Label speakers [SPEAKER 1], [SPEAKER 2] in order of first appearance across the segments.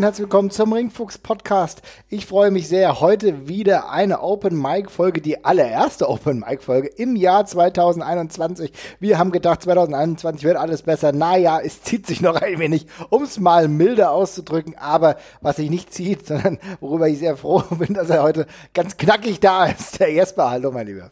[SPEAKER 1] und herzlich willkommen zum Ringfuchs Podcast. Ich freue mich sehr. Heute wieder eine Open Mic Folge, die allererste Open Mic Folge im Jahr 2021. Wir haben gedacht, 2021 wird alles besser. Naja, es zieht sich noch ein wenig, um es mal milder auszudrücken. Aber was sich nicht zieht, sondern worüber ich sehr froh bin, dass er heute ganz knackig da ist. Der Jesper, hallo mein Lieber.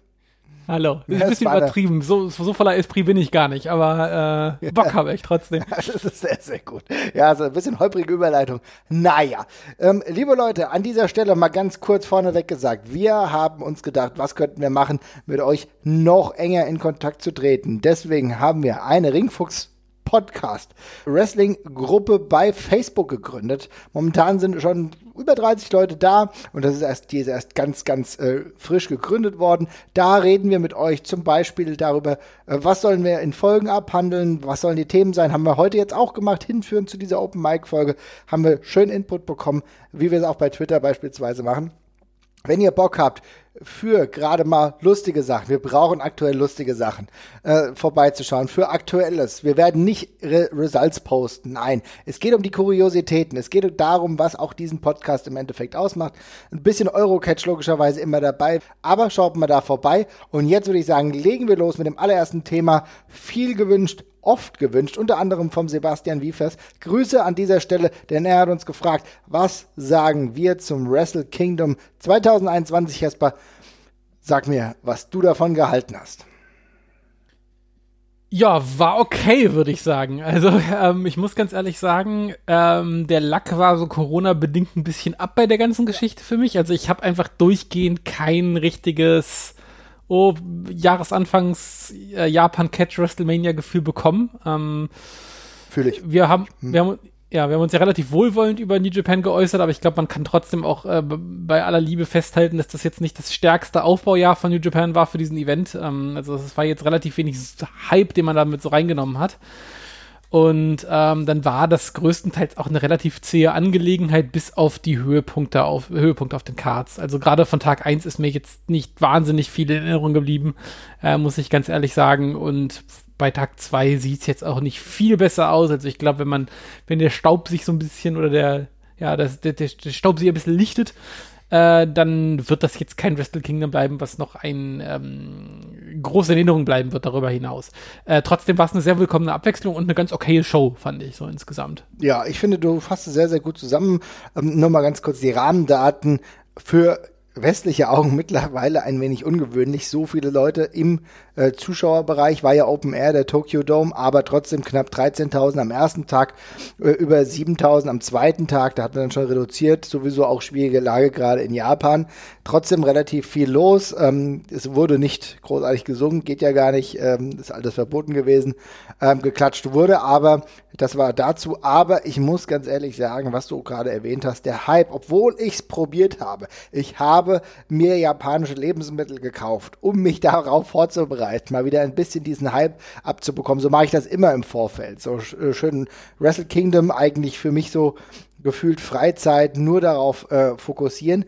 [SPEAKER 2] Hallo. Das ist ein bisschen übertrieben. So, so voller Esprit bin ich gar nicht, aber äh, Bock habe ich trotzdem.
[SPEAKER 1] das ist sehr, sehr gut. Ja, so ein bisschen holprige Überleitung. Naja. Ähm, liebe Leute, an dieser Stelle mal ganz kurz vorneweg gesagt, wir haben uns gedacht, was könnten wir machen, mit euch noch enger in Kontakt zu treten. Deswegen haben wir eine Ringfuchs Podcast Wrestling Gruppe bei Facebook gegründet. Momentan sind schon über 30 Leute da und das ist erst, die ist erst ganz, ganz äh, frisch gegründet worden. Da reden wir mit euch zum Beispiel darüber, äh, was sollen wir in Folgen abhandeln, was sollen die Themen sein, haben wir heute jetzt auch gemacht, hinführen zu dieser Open Mic Folge, haben wir schön Input bekommen, wie wir es auch bei Twitter beispielsweise machen. Wenn ihr Bock habt, für gerade mal lustige Sachen, wir brauchen aktuell lustige Sachen, äh, vorbeizuschauen, für Aktuelles. Wir werden nicht Re Results posten, nein. Es geht um die Kuriositäten, es geht darum, was auch diesen Podcast im Endeffekt ausmacht. Ein bisschen Eurocatch logischerweise immer dabei, aber schaut mal da vorbei. Und jetzt würde ich sagen, legen wir los mit dem allerersten Thema. Viel gewünscht, oft gewünscht, unter anderem vom Sebastian Wiefers. Grüße an dieser Stelle, denn er hat uns gefragt, was sagen wir zum Wrestle Kingdom 2021, Jesper? Sag mir, was du davon gehalten hast.
[SPEAKER 2] Ja, war okay, würde ich sagen. Also ähm, ich muss ganz ehrlich sagen, ähm, der Lack war so Corona-bedingt ein bisschen ab bei der ganzen Geschichte für mich. Also ich habe einfach durchgehend kein richtiges oh, Jahresanfangs äh, Japan Catch WrestleMania Gefühl bekommen. Ähm,
[SPEAKER 1] Fühle ich.
[SPEAKER 2] Wir haben, hm. wir haben, ja, wir haben uns ja relativ wohlwollend über New Japan geäußert, aber ich glaube, man kann trotzdem auch äh, bei aller Liebe festhalten, dass das jetzt nicht das stärkste Aufbaujahr von New Japan war für diesen Event. Ähm, also es war jetzt relativ wenig Hype, den man damit so reingenommen hat. Und ähm, dann war das größtenteils auch eine relativ zähe Angelegenheit, bis auf die Höhepunkte auf, Höhepunkte auf den Cards. Also gerade von Tag 1 ist mir jetzt nicht wahnsinnig viel in Erinnerung geblieben, äh, muss ich ganz ehrlich sagen. Und bei Tag 2 sieht es jetzt auch nicht viel besser aus. Also ich glaube, wenn man, wenn der Staub sich so ein bisschen oder der, ja, das, der, der Staub sich ein bisschen lichtet, äh, dann wird das jetzt kein Wrestle Kingdom bleiben, was noch ein ähm, große Erinnerung bleiben wird darüber hinaus. Äh, trotzdem war es eine sehr willkommene Abwechslung und eine ganz okaye Show, fand ich so insgesamt.
[SPEAKER 1] Ja, ich finde, du fasst es sehr, sehr gut zusammen. Ähm, nur mal ganz kurz die Rahmendaten für westliche Augen mittlerweile ein wenig ungewöhnlich. So viele Leute im äh, Zuschauerbereich war ja Open Air, der Tokyo Dome, aber trotzdem knapp 13.000 am ersten Tag, äh, über 7.000 am zweiten Tag. Da hat man dann schon reduziert. Sowieso auch schwierige Lage gerade in Japan. Trotzdem relativ viel los. Ähm, es wurde nicht großartig gesungen, geht ja gar nicht. Ähm, ist alles verboten gewesen. Ähm, geklatscht wurde, aber das war dazu. Aber ich muss ganz ehrlich sagen, was du gerade erwähnt hast, der Hype, obwohl ich es probiert habe. Ich habe mir japanische Lebensmittel gekauft, um mich darauf vorzubereiten, mal wieder ein bisschen diesen Hype abzubekommen. So mache ich das immer im Vorfeld. So äh, schön Wrestle Kingdom eigentlich für mich so gefühlt Freizeit nur darauf äh, fokussieren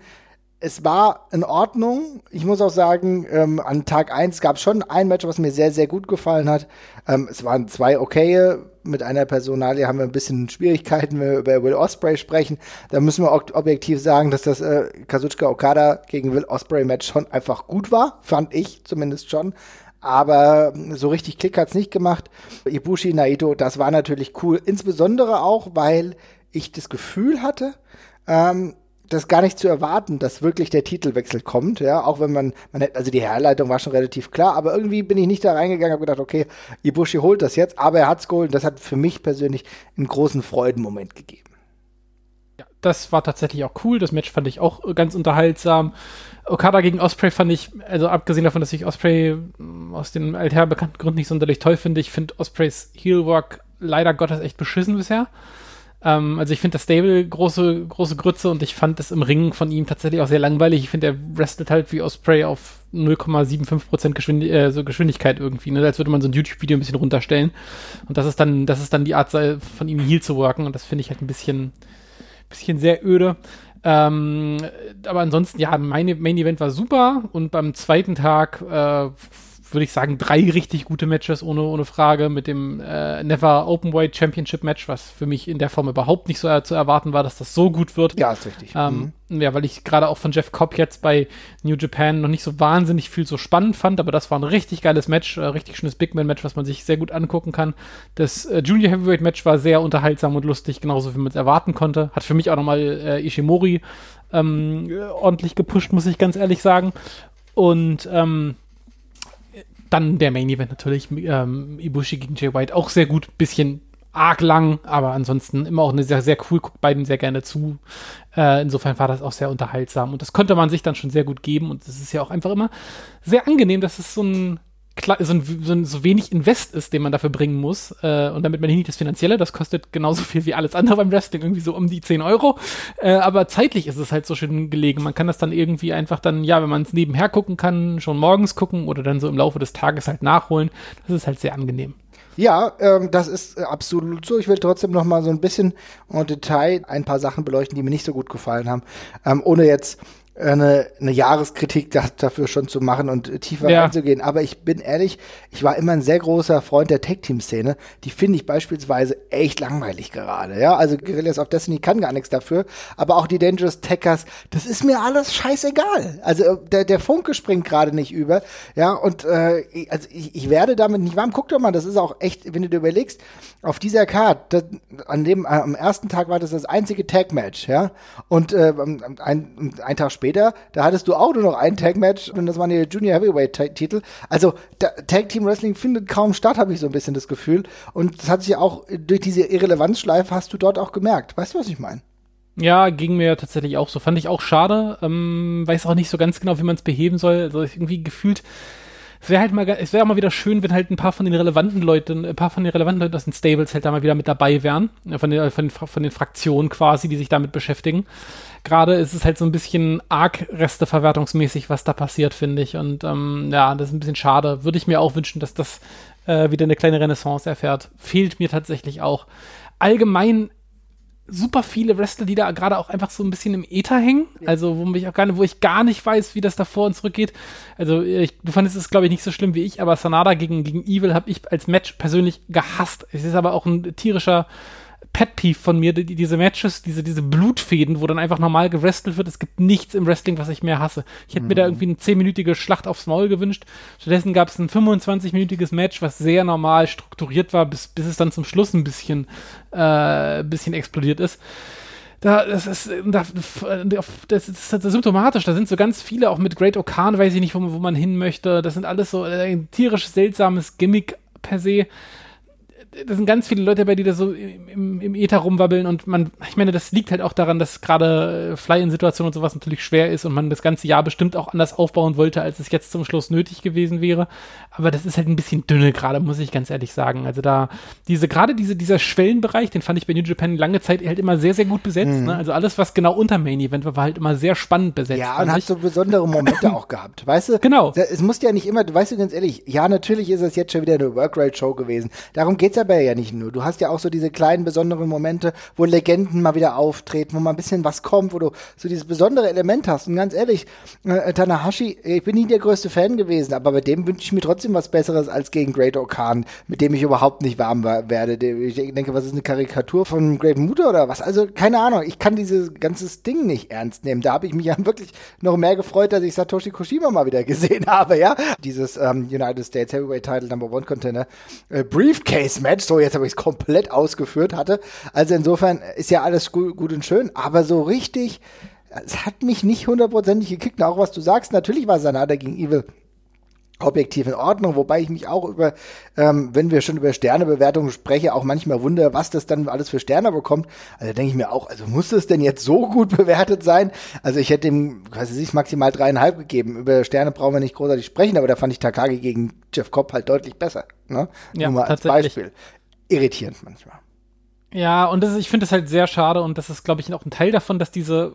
[SPEAKER 1] es war in Ordnung. Ich muss auch sagen, ähm, an Tag 1 gab es schon ein Match, was mir sehr, sehr gut gefallen hat. Ähm, es waren zwei okaye. Mit einer Personalie haben wir ein bisschen Schwierigkeiten, wenn wir über Will Osprey sprechen. Da müssen wir objektiv sagen, dass das äh, Kazuchika Okada gegen Will Osprey Match schon einfach gut war. Fand ich zumindest schon. Aber so richtig Klick hat's nicht gemacht. Ibushi Naito, das war natürlich cool. Insbesondere auch, weil ich das Gefühl hatte, ähm, das gar nicht zu erwarten, dass wirklich der Titelwechsel kommt, ja, auch wenn man, man hätte, also die Herleitung war schon relativ klar, aber irgendwie bin ich nicht da reingegangen, habe gedacht, okay, Ibushi holt das jetzt, aber er hat's geholt, das hat für mich persönlich einen großen Freudenmoment gegeben.
[SPEAKER 2] Ja, das war tatsächlich auch cool, das Match fand ich auch ganz unterhaltsam. Okada gegen Osprey fand ich, also abgesehen davon, dass ich Osprey mm, aus den alther bekannten Gründen nicht sonderlich toll finde, ich finde Ospreys Heelwork leider Gottes echt beschissen bisher. Ähm, also ich finde das Stable große, große Grütze und ich fand das im Ringen von ihm tatsächlich auch sehr langweilig. Ich finde, er wrestelt halt wie Osprey auf 0,75% Geschwind äh, so Geschwindigkeit irgendwie, ne? als würde man so ein YouTube-Video ein bisschen runterstellen. Und das ist dann, das ist dann die Art von ihm Heal zu worken und das finde ich halt ein bisschen, bisschen sehr öde. Ähm, aber ansonsten, ja, mein Main Event war super und beim zweiten Tag äh, würde ich sagen, drei richtig gute Matches ohne, ohne Frage mit dem äh, Never Openweight Championship Match, was für mich in der Form überhaupt nicht so äh, zu erwarten war, dass das so gut wird.
[SPEAKER 1] Ja, ist richtig.
[SPEAKER 2] Ähm, mhm. Ja, weil ich gerade auch von Jeff Cobb jetzt bei New Japan noch nicht so wahnsinnig viel so spannend fand, aber das war ein richtig geiles Match, äh, richtig schönes Big Man Match, was man sich sehr gut angucken kann. Das äh, Junior Heavyweight Match war sehr unterhaltsam und lustig, genauso wie man es erwarten konnte. Hat für mich auch nochmal äh, Ishimori ähm, ordentlich gepusht, muss ich ganz ehrlich sagen. Und ähm, dann der Main Event natürlich, ähm, Ibushi gegen Jay White, auch sehr gut, bisschen arg lang, aber ansonsten immer auch eine sehr, sehr cool, guckt beiden sehr gerne zu. Äh, insofern war das auch sehr unterhaltsam. Und das konnte man sich dann schon sehr gut geben. Und es ist ja auch einfach immer sehr angenehm, dass es so ein so, ein, so, wenig Invest ist, den man dafür bringen muss. Äh, und damit man nicht das Finanzielle, das kostet genauso viel wie alles andere beim Wrestling, irgendwie so um die 10 Euro. Äh, aber zeitlich ist es halt so schön gelegen. Man kann das dann irgendwie einfach dann, ja, wenn man es nebenher gucken kann, schon morgens gucken oder dann so im Laufe des Tages halt nachholen. Das ist halt sehr angenehm.
[SPEAKER 1] Ja, ähm, das ist äh, absolut so. Ich will trotzdem noch mal so ein bisschen im Detail ein paar Sachen beleuchten, die mir nicht so gut gefallen haben, ähm, ohne jetzt eine, eine Jahreskritik da, dafür schon zu machen und tiefer ja. einzugehen. Aber ich bin ehrlich, ich war immer ein sehr großer Freund der Tag-Team-Szene. Die finde ich beispielsweise echt langweilig gerade. Ja, also Guerrillas of Destiny kann gar nichts dafür. Aber auch die Dangerous Techers, das ist mir alles scheißegal. Also äh, der, der Funke springt gerade nicht über. Ja, und äh, also ich, ich werde damit nicht warm. Guck doch mal, das ist auch echt, wenn du dir überlegst, auf dieser Card, an dem, am ersten Tag war das das einzige Tag-Match, ja. Und äh, ein, ein Tag später später, da hattest du auch nur noch ein Tag-Match und das waren die Junior Heavyweight-Titel. Also Tag-Team-Wrestling findet kaum statt, habe ich so ein bisschen das Gefühl. Und das hat sich auch durch diese Irrelevanzschleife hast du dort auch gemerkt. Weißt du, was ich meine?
[SPEAKER 2] Ja, ging mir tatsächlich auch so. Fand ich auch schade. Ähm, weiß auch nicht so ganz genau, wie man es beheben soll. Also irgendwie gefühlt es wäre halt mal, es wäre auch mal wieder schön, wenn halt ein paar von den relevanten Leuten, ein paar von den relevanten Leuten aus den Stables halt da mal wieder mit dabei wären, von den, von den, von den Fraktionen quasi, die sich damit beschäftigen. Gerade ist es halt so ein bisschen arg Resteverwertungsmäßig, was da passiert, finde ich. Und ähm, ja, das ist ein bisschen schade. Würde ich mir auch wünschen, dass das äh, wieder eine kleine Renaissance erfährt. Fehlt mir tatsächlich auch. Allgemein super viele Wrestler, die da gerade auch einfach so ein bisschen im Äther hängen. Also, wo ich auch gar nicht, wo ich gar nicht weiß, wie das da vor und zurück geht. Also, ich, du fandest es, glaube ich, nicht so schlimm wie ich, aber Sanada gegen, gegen Evil habe ich als Match persönlich gehasst. Es ist aber auch ein tierischer Pet Peeve von mir, die, diese Matches, diese, diese Blutfäden, wo dann einfach normal gewrestelt wird. Es gibt nichts im Wrestling, was ich mehr hasse. Ich hätte mhm. mir da mhm. irgendwie eine 10-minütige Schlacht aufs Maul gewünscht. Stattdessen gab es ein 25-minütiges Match, was sehr normal strukturiert war, bis, bis es dann zum Schluss ein bisschen, äh, bisschen explodiert ist da, das ist, da, das ist, das ist symptomatisch. Da sind so ganz viele, auch mit Great Okan, weiß ich nicht, wo, wo man hin möchte. Das sind alles so äh, ein tierisch seltsames Gimmick per se da sind ganz viele Leute dabei, die da so im, im Ether rumwabbeln und man, ich meine, das liegt halt auch daran, dass gerade Fly-In-Situationen und sowas natürlich schwer ist und man das ganze Jahr bestimmt auch anders aufbauen wollte, als es jetzt zum Schluss nötig gewesen wäre. Aber das ist halt ein bisschen dünne gerade, muss ich ganz ehrlich sagen. Also da, diese, gerade diese, dieser Schwellenbereich, den fand ich bei New Japan lange Zeit halt immer sehr, sehr gut besetzt. Mhm. Ne? Also alles, was genau unter Main Event war, war halt immer sehr spannend besetzt.
[SPEAKER 1] Ja, und hat so besondere Momente auch gehabt. Weißt du?
[SPEAKER 2] Genau.
[SPEAKER 1] Es muss ja nicht immer, weißt du ganz ehrlich, ja, natürlich ist es jetzt schon wieder eine Workrate-Show gewesen. Darum geht's aber ja nicht nur. Du hast ja auch so diese kleinen besonderen Momente, wo Legenden mal wieder auftreten, wo mal ein bisschen was kommt, wo du so dieses besondere Element hast. Und ganz ehrlich, äh, Tanahashi, ich bin nie der größte Fan gewesen, aber bei dem wünsche ich mir trotzdem was Besseres als gegen Great Okan, mit dem ich überhaupt nicht warm war, werde. Ich denke, was ist eine Karikatur von Great Muta oder was? Also keine Ahnung, ich kann dieses ganzes Ding nicht ernst nehmen. Da habe ich mich ja wirklich noch mehr gefreut, dass ich Satoshi Koshima mal wieder gesehen habe, ja. Dieses ähm, United States Heavyweight Title Number One Contender äh, Briefcase Match, so jetzt habe ich es komplett ausgeführt hatte. Also insofern ist ja alles gut, gut und schön, aber so richtig, es hat mich nicht hundertprozentig gekickt. Auch was du sagst, natürlich war Sanada gegen Evil objektiv in Ordnung, wobei ich mich auch über, ähm, wenn wir schon über Sternebewertungen sprechen, auch manchmal wundere, was das dann alles für Sterne bekommt. Also denke ich mir auch, also muss das denn jetzt so gut bewertet sein? Also ich hätte ihm, weiß ich maximal dreieinhalb gegeben. Über Sterne brauchen wir nicht großartig sprechen, aber da fand ich Takagi gegen Jeff Cobb halt deutlich besser. Ne?
[SPEAKER 2] Ja, Nur mal als Beispiel
[SPEAKER 1] irritierend manchmal.
[SPEAKER 2] Ja, und das, ich finde es halt sehr schade und das ist, glaube ich, auch ein Teil davon, dass diese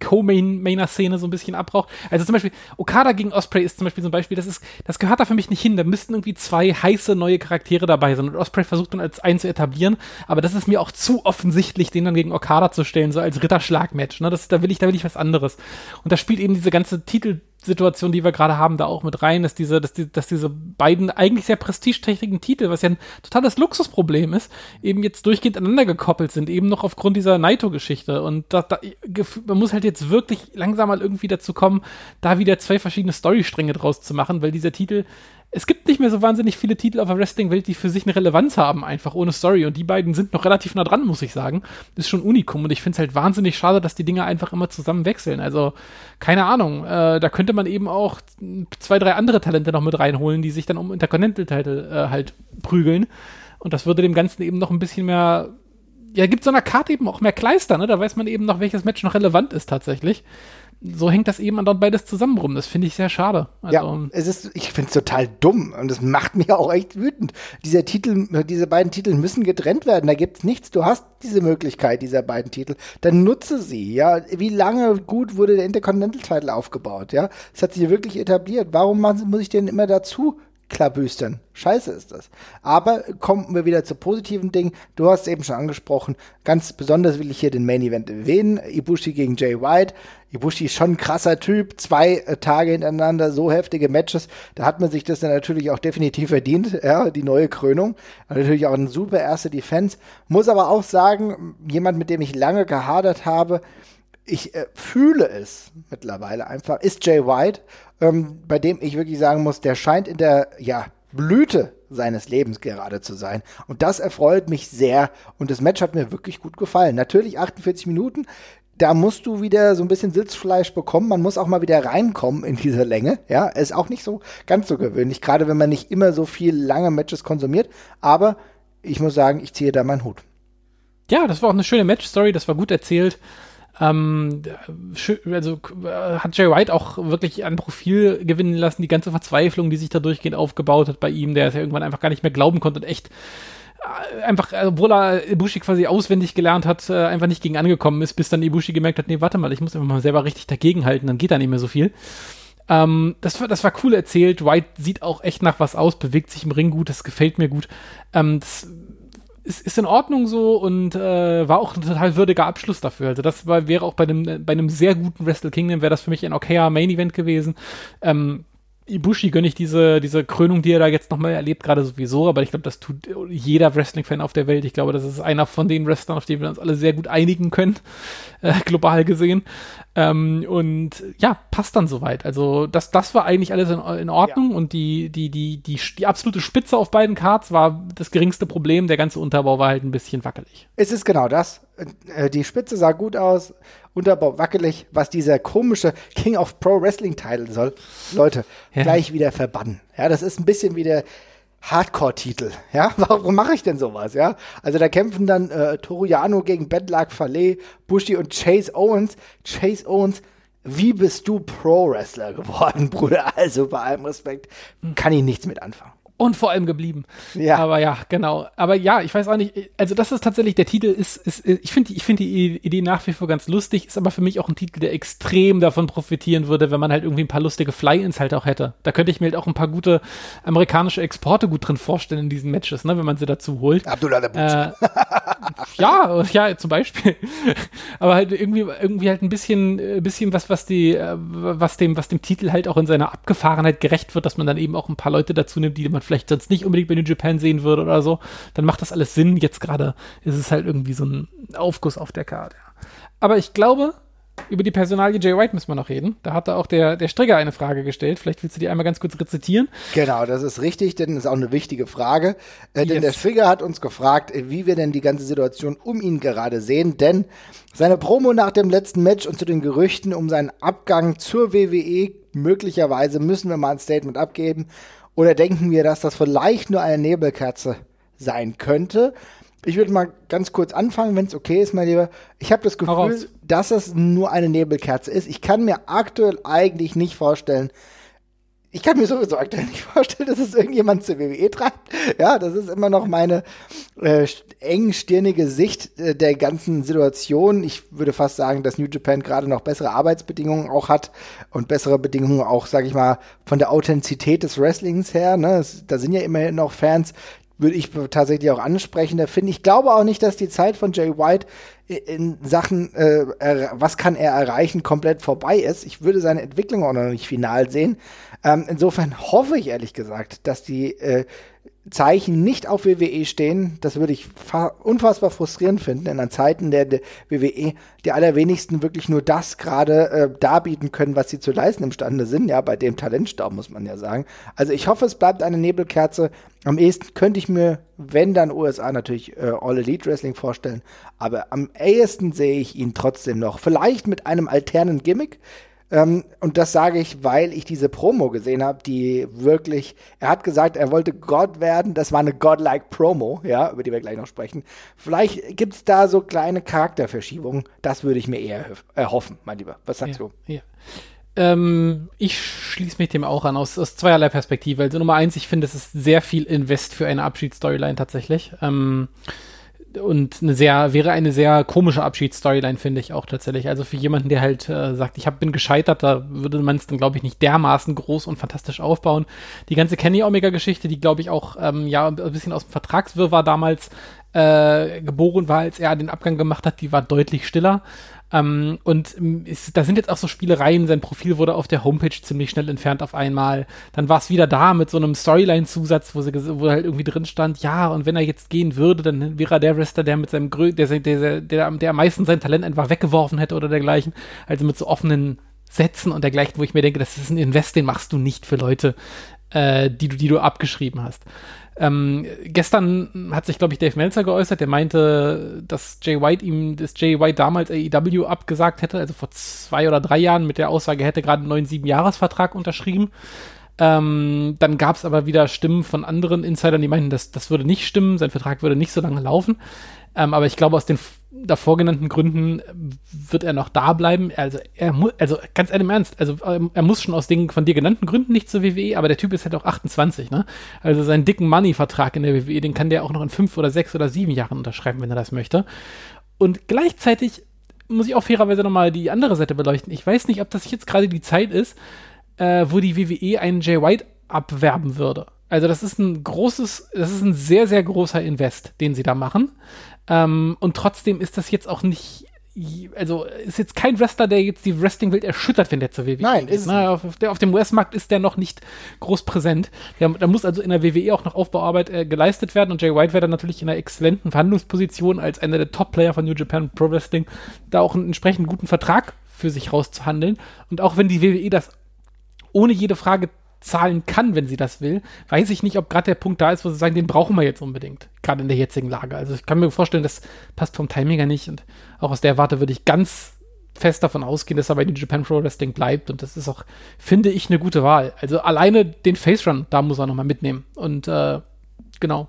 [SPEAKER 2] Co-Mainer-Szene so ein bisschen abbraucht. Also zum Beispiel, Okada gegen Osprey ist zum Beispiel so ein Beispiel, das ist, das gehört da für mich nicht hin. Da müssten irgendwie zwei heiße neue Charaktere dabei sein. Und Osprey versucht dann als einen zu etablieren, aber das ist mir auch zu offensichtlich, den dann gegen Okada zu stellen, so als Ritterschlagmatch. Ne? Das, da will ich, da will ich was anderes. Und da spielt eben diese ganze Titel, Situation, die wir gerade haben, da auch mit rein, dass diese, dass, die, dass diese beiden eigentlich sehr prestigeträchtigen Titel, was ja ein totales Luxusproblem ist, eben jetzt durchgehend aneinander gekoppelt sind, eben noch aufgrund dieser Naito-Geschichte. Und da, da, man muss halt jetzt wirklich langsam mal irgendwie dazu kommen, da wieder zwei verschiedene Storystränge draus zu machen, weil dieser Titel es gibt nicht mehr so wahnsinnig viele Titel auf der Wrestling-Welt, die für sich eine Relevanz haben, einfach ohne Story. Und die beiden sind noch relativ nah dran, muss ich sagen. Ist schon Unikum. Und ich finde es halt wahnsinnig schade, dass die Dinge einfach immer zusammen wechseln. Also, keine Ahnung. Äh, da könnte man eben auch zwei, drei andere Talente noch mit reinholen, die sich dann um Intercontinental-Title äh, halt prügeln. Und das würde dem Ganzen eben noch ein bisschen mehr ja, gibt so einer Karte eben auch mehr Kleister, ne? Da weiß man eben noch, welches Match noch relevant ist tatsächlich so hängt das eben dann beides zusammen rum. Das finde ich sehr schade.
[SPEAKER 1] Also, ja, es ist, ich finde es total dumm und das macht mich auch echt wütend. Dieser Titel, diese beiden Titel müssen getrennt werden. Da gibt's nichts. Du hast diese Möglichkeit dieser beiden Titel. Dann nutze sie. Ja, wie lange gut wurde der Intercontinental Title aufgebaut? Ja, es hat sich wirklich etabliert. Warum muss ich denn immer dazu klabüstern. Scheiße ist das. Aber kommen wir wieder zu positiven Dingen. Du hast eben schon angesprochen. Ganz besonders will ich hier den Main Event erwähnen. Ibushi gegen Jay White. Ibushi ist schon ein krasser Typ. Zwei äh, Tage hintereinander, so heftige Matches. Da hat man sich das dann natürlich auch definitiv verdient. Ja, die neue Krönung. Natürlich auch eine super erste Defense. Muss aber auch sagen, jemand, mit dem ich lange gehadert habe, ich äh, fühle es mittlerweile einfach, ist Jay White, ähm, bei dem ich wirklich sagen muss, der scheint in der ja, Blüte seines Lebens gerade zu sein. Und das erfreut mich sehr. Und das Match hat mir wirklich gut gefallen. Natürlich 48 Minuten. Da musst du wieder so ein bisschen Sitzfleisch bekommen. Man muss auch mal wieder reinkommen in diese Länge. Ja, ist auch nicht so ganz so gewöhnlich, gerade wenn man nicht immer so viel lange Matches konsumiert. Aber ich muss sagen, ich ziehe da meinen Hut.
[SPEAKER 2] Ja, das war auch eine schöne Match-Story. Das war gut erzählt. Ähm, also hat Jay White auch wirklich ein Profil gewinnen lassen, die ganze Verzweiflung, die sich da durchgehend aufgebaut hat bei ihm, der es ja irgendwann einfach gar nicht mehr glauben konnte und echt äh, einfach, obwohl er Ibushi quasi auswendig gelernt hat, äh, einfach nicht gegen angekommen ist, bis dann Ibushi gemerkt hat, nee, warte mal, ich muss einfach mal selber richtig dagegenhalten, dann geht da nicht mehr so viel. Ähm, das, war, das war cool erzählt. White sieht auch echt nach was aus, bewegt sich im Ring gut, das gefällt mir gut. Ähm, das ist, ist in Ordnung so und äh, war auch ein total würdiger Abschluss dafür. Also das war, wäre auch bei einem, bei einem sehr guten Wrestle Kingdom wäre das für mich ein okayer Main Event gewesen. Ähm, Ibushi gönne ich diese, diese Krönung, die er da jetzt nochmal erlebt, gerade sowieso, aber ich glaube, das tut jeder Wrestling-Fan auf der Welt. Ich glaube, das ist einer von den Wrestlern, auf die wir uns alle sehr gut einigen können, äh, global gesehen. Ähm, und ja, passt dann soweit. Also das, das war eigentlich alles in, in Ordnung ja. und die, die, die, die, die absolute Spitze auf beiden Cards war das geringste Problem. Der ganze Unterbau war halt ein bisschen wackelig.
[SPEAKER 1] Es ist genau das. Äh, die Spitze sah gut aus, Unterbau wackelig, was dieser komische King of Pro Wrestling Title soll. Leute, ja. gleich wieder verbannen. Ja, das ist ein bisschen wie der Hardcore-Titel. Ja, warum mache ich denn sowas? Ja, also da kämpfen dann äh, Toriano gegen Bedlag Fale, Bushi und Chase Owens. Chase Owens, wie bist du Pro-Wrestler geworden, Bruder? Also bei allem Respekt kann ich nichts mit anfangen
[SPEAKER 2] und vor allem geblieben. Ja. Aber ja, genau. Aber ja, ich weiß auch nicht, also das ist tatsächlich, der Titel ist, ist ich finde ich finde die Idee nach wie vor ganz lustig, ist aber für mich auch ein Titel, der extrem davon profitieren würde, wenn man halt irgendwie ein paar lustige Fly-Ins halt auch hätte. Da könnte ich mir halt auch ein paar gute amerikanische Exporte gut drin vorstellen in diesen Matches, ne, wenn man sie dazu holt. Abdullah äh, Ja, ja, zum Beispiel. aber halt irgendwie, irgendwie halt ein bisschen, äh, bisschen was, was die, äh, was dem, was dem Titel halt auch in seiner Abgefahrenheit gerecht wird, dass man dann eben auch ein paar Leute dazu nimmt, die man vielleicht sonst nicht unbedingt bei New Japan sehen würde oder so, dann macht das alles Sinn. Jetzt gerade ist es halt irgendwie so ein Aufguss auf der Karte. Aber ich glaube, über die Personalie Jay White müssen wir noch reden. Da hat da auch der, der Strigger eine Frage gestellt. Vielleicht willst du die einmal ganz kurz rezitieren.
[SPEAKER 1] Genau, das ist richtig, denn das ist auch eine wichtige Frage. Äh, yes. Denn der Strigger hat uns gefragt, wie wir denn die ganze Situation um ihn gerade sehen. Denn seine Promo nach dem letzten Match und zu den Gerüchten um seinen Abgang zur WWE, möglicherweise müssen wir mal ein Statement abgeben. Oder denken wir, dass das vielleicht nur eine Nebelkerze sein könnte? Ich würde mal ganz kurz anfangen, wenn es okay ist, mein Lieber. Ich habe das Gefühl, dass es nur eine Nebelkerze ist. Ich kann mir aktuell eigentlich nicht vorstellen, ich kann mir sowieso aktuell nicht vorstellen, dass es irgendjemand zur WWE treibt. Ja, das ist immer noch meine äh, engstirnige Sicht äh, der ganzen Situation. Ich würde fast sagen, dass New Japan gerade noch bessere Arbeitsbedingungen auch hat und bessere Bedingungen auch, sag ich mal, von der Authentizität des Wrestlings her. Ne? Es, da sind ja immerhin noch Fans, würde ich tatsächlich auch ansprechender finden. Ich glaube auch nicht, dass die Zeit von Jay White in Sachen, äh, was kann er erreichen, komplett vorbei ist. Ich würde seine Entwicklung auch noch nicht final sehen. Ähm, insofern hoffe ich ehrlich gesagt, dass die äh, Zeichen nicht auf WWE stehen. Das würde ich unfassbar frustrierend finden, denn an Zeiten der, WWE die allerwenigsten wirklich nur das gerade äh, darbieten können, was sie zu leisten imstande sind. Ja, bei dem Talentstau muss man ja sagen. Also ich hoffe, es bleibt eine Nebelkerze. Am ehesten könnte ich mir, wenn dann USA natürlich äh, All Elite Wrestling vorstellen, aber am ehesten sehe ich ihn trotzdem noch. Vielleicht mit einem alternen Gimmick. Ähm, und das sage ich, weil ich diese Promo gesehen habe, die wirklich, er hat gesagt, er wollte Gott werden. Das war eine godlike Promo, ja, über die wir gleich noch sprechen. Vielleicht gibt es da so kleine Charakterverschiebungen. Das würde ich mir eher erhoffen, mein Lieber. Was sagst
[SPEAKER 2] ja,
[SPEAKER 1] du?
[SPEAKER 2] Ja. Ähm, ich schließe mich dem auch an, aus, aus zweierlei Perspektive. Also Nummer eins, ich finde, es ist sehr viel Invest für eine Abschiedsstoryline tatsächlich. Ähm, und eine sehr, wäre eine sehr komische Abschiedsstoryline, finde ich auch tatsächlich. Also für jemanden, der halt äh, sagt, ich hab, bin gescheitert, da würde man es dann, glaube ich, nicht dermaßen groß und fantastisch aufbauen. Die ganze Kenny Omega-Geschichte, die, glaube ich, auch ähm, ja ein bisschen aus dem Vertragswirrwarr damals äh, geboren war, als er den Abgang gemacht hat, die war deutlich stiller. Ähm, und ist, da sind jetzt auch so Spielereien. Sein Profil wurde auf der Homepage ziemlich schnell entfernt auf einmal. Dann war es wieder da mit so einem Storyline-Zusatz, wo, wo halt irgendwie drin stand, ja, und wenn er jetzt gehen würde, dann wäre er der Wrestler, der mit seinem Grö der, der, der, der am meisten sein Talent einfach weggeworfen hätte oder dergleichen. Also mit so offenen Sätzen und dergleichen, wo ich mir denke, das ist ein Invest, den machst du nicht für Leute, äh, die, du, die du abgeschrieben hast. Ähm, gestern hat sich, glaube ich, Dave Meltzer geäußert, der meinte, dass Jay White ihm, dass Jay White damals AEW abgesagt hätte, also vor zwei oder drei Jahren mit der Aussage, hätte gerade einen neuen Sieben-Jahres-Vertrag unterschrieben. Ähm, dann gab es aber wieder Stimmen von anderen Insidern, die meinten, dass das würde nicht stimmen, sein Vertrag würde nicht so lange laufen. Ähm, aber ich glaube, aus den davor genannten Gründen wird er noch da bleiben. Also er muss, also ganz ehrlich im Ernst, also ähm, er muss schon aus den von dir genannten Gründen nicht zur WWE, aber der Typ ist halt auch 28, ne? Also seinen dicken Money-Vertrag in der WWE, den kann der auch noch in fünf oder sechs oder sieben Jahren unterschreiben, wenn er das möchte. Und gleichzeitig muss ich auch fairerweise nochmal die andere Seite beleuchten. Ich weiß nicht, ob das jetzt gerade die Zeit ist, äh, wo die WWE einen Jay White abwerben würde. Also das ist ein großes, das ist ein sehr, sehr großer Invest, den sie da machen. Ähm, und trotzdem ist das jetzt auch nicht also ist jetzt kein Wrestler, der jetzt die Wrestling-Welt erschüttert, wenn der zur WWE
[SPEAKER 1] Nein, ist
[SPEAKER 2] Na, auf, der, auf dem US-Markt ist der noch nicht groß präsent. da muss also in der WWE auch noch Aufbauarbeit äh, geleistet werden und Jay White wäre dann natürlich in einer exzellenten Verhandlungsposition als einer der Top-Player von New Japan Pro Wrestling, da auch einen entsprechend guten Vertrag für sich rauszuhandeln. Und auch wenn die WWE das ohne jede Frage zahlen kann, wenn sie das will, weiß ich nicht, ob gerade der Punkt da ist, wo sie sagen, den brauchen wir jetzt unbedingt, gerade in der jetzigen Lage. Also ich kann mir vorstellen, das passt vom Timing ja nicht und auch aus der Warte würde ich ganz fest davon ausgehen, dass er bei New Japan Pro Wrestling bleibt und das ist auch, finde ich, eine gute Wahl. Also alleine den Face Run, da muss er nochmal mitnehmen und äh, genau,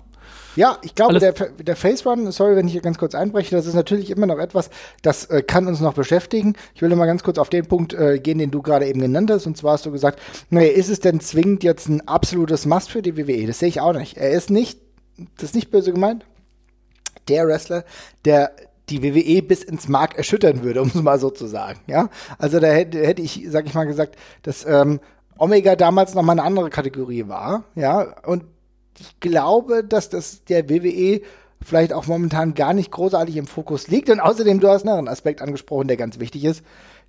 [SPEAKER 1] ja, ich glaube, der, der Face Run, sorry, wenn ich hier ganz kurz einbreche, das ist natürlich immer noch etwas, das äh, kann uns noch beschäftigen. Ich will mal ganz kurz auf den Punkt äh, gehen, den du gerade eben genannt hast. Und zwar hast du gesagt, naja, ist es denn zwingend jetzt ein absolutes Must für die WWE? Das sehe ich auch nicht. Er ist nicht, das ist nicht böse gemeint, der Wrestler, der die WWE bis ins Mark erschüttern würde, um es mal so zu sagen. Ja, also da hätte, hätte ich, sag ich mal, gesagt, dass ähm, Omega damals noch mal eine andere Kategorie war. Ja, und ich glaube, dass das der WWE vielleicht auch momentan gar nicht großartig im Fokus liegt. Und außerdem, du hast noch einen Aspekt angesprochen, der ganz wichtig ist.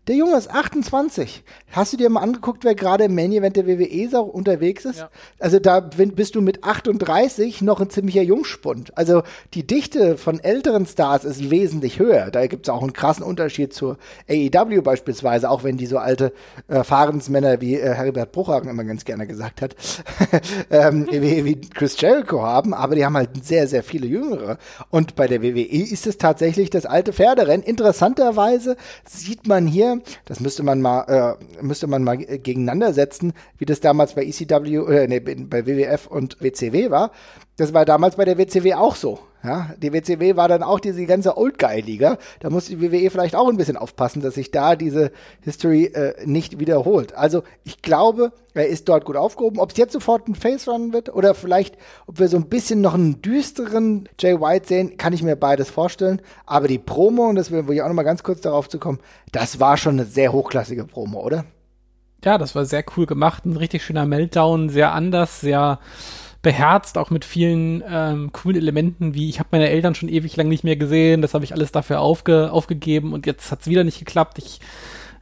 [SPEAKER 1] Der Junge ist 28. Hast du dir mal angeguckt, wer gerade im Main Event der WWE unterwegs ist? Ja. Also da bist du mit 38 noch ein ziemlicher Jungspund. Also die Dichte von älteren Stars ist wesentlich höher. Da gibt es auch einen krassen Unterschied zur AEW beispielsweise, auch wenn die so alte äh, Fahrensmänner wie äh, Heribert Bruchhagen immer ganz gerne gesagt hat, ähm, wie, wie Chris Jericho haben, aber die haben halt sehr, sehr viele Jüngere. Und bei der WWE ist es tatsächlich das alte Pferderennen. Interessanterweise sieht man hier das müsste man mal, äh, müsste man mal gegeneinander setzen, wie das damals bei ECW, äh, nee, bei WWF und WCW war. Das war damals bei der WCW auch so. Ja, die WCW war dann auch diese ganze Old Guy Liga. Da muss die WWE vielleicht auch ein bisschen aufpassen, dass sich da diese History äh, nicht wiederholt. Also ich glaube, er ist dort gut aufgehoben. Ob es jetzt sofort ein Face Run wird oder vielleicht, ob wir so ein bisschen noch einen düsteren Jay White sehen, kann ich mir beides vorstellen. Aber die Promo, und das will ich auch noch mal ganz kurz darauf zu kommen, das war schon eine sehr hochklassige Promo, oder?
[SPEAKER 2] Ja, das war sehr cool gemacht. Ein richtig schöner Meltdown, sehr anders, sehr beherzt, auch mit vielen ähm, coolen Elementen, wie ich habe meine Eltern schon ewig lang nicht mehr gesehen, das habe ich alles dafür aufge aufgegeben und jetzt hat es wieder nicht geklappt. Ich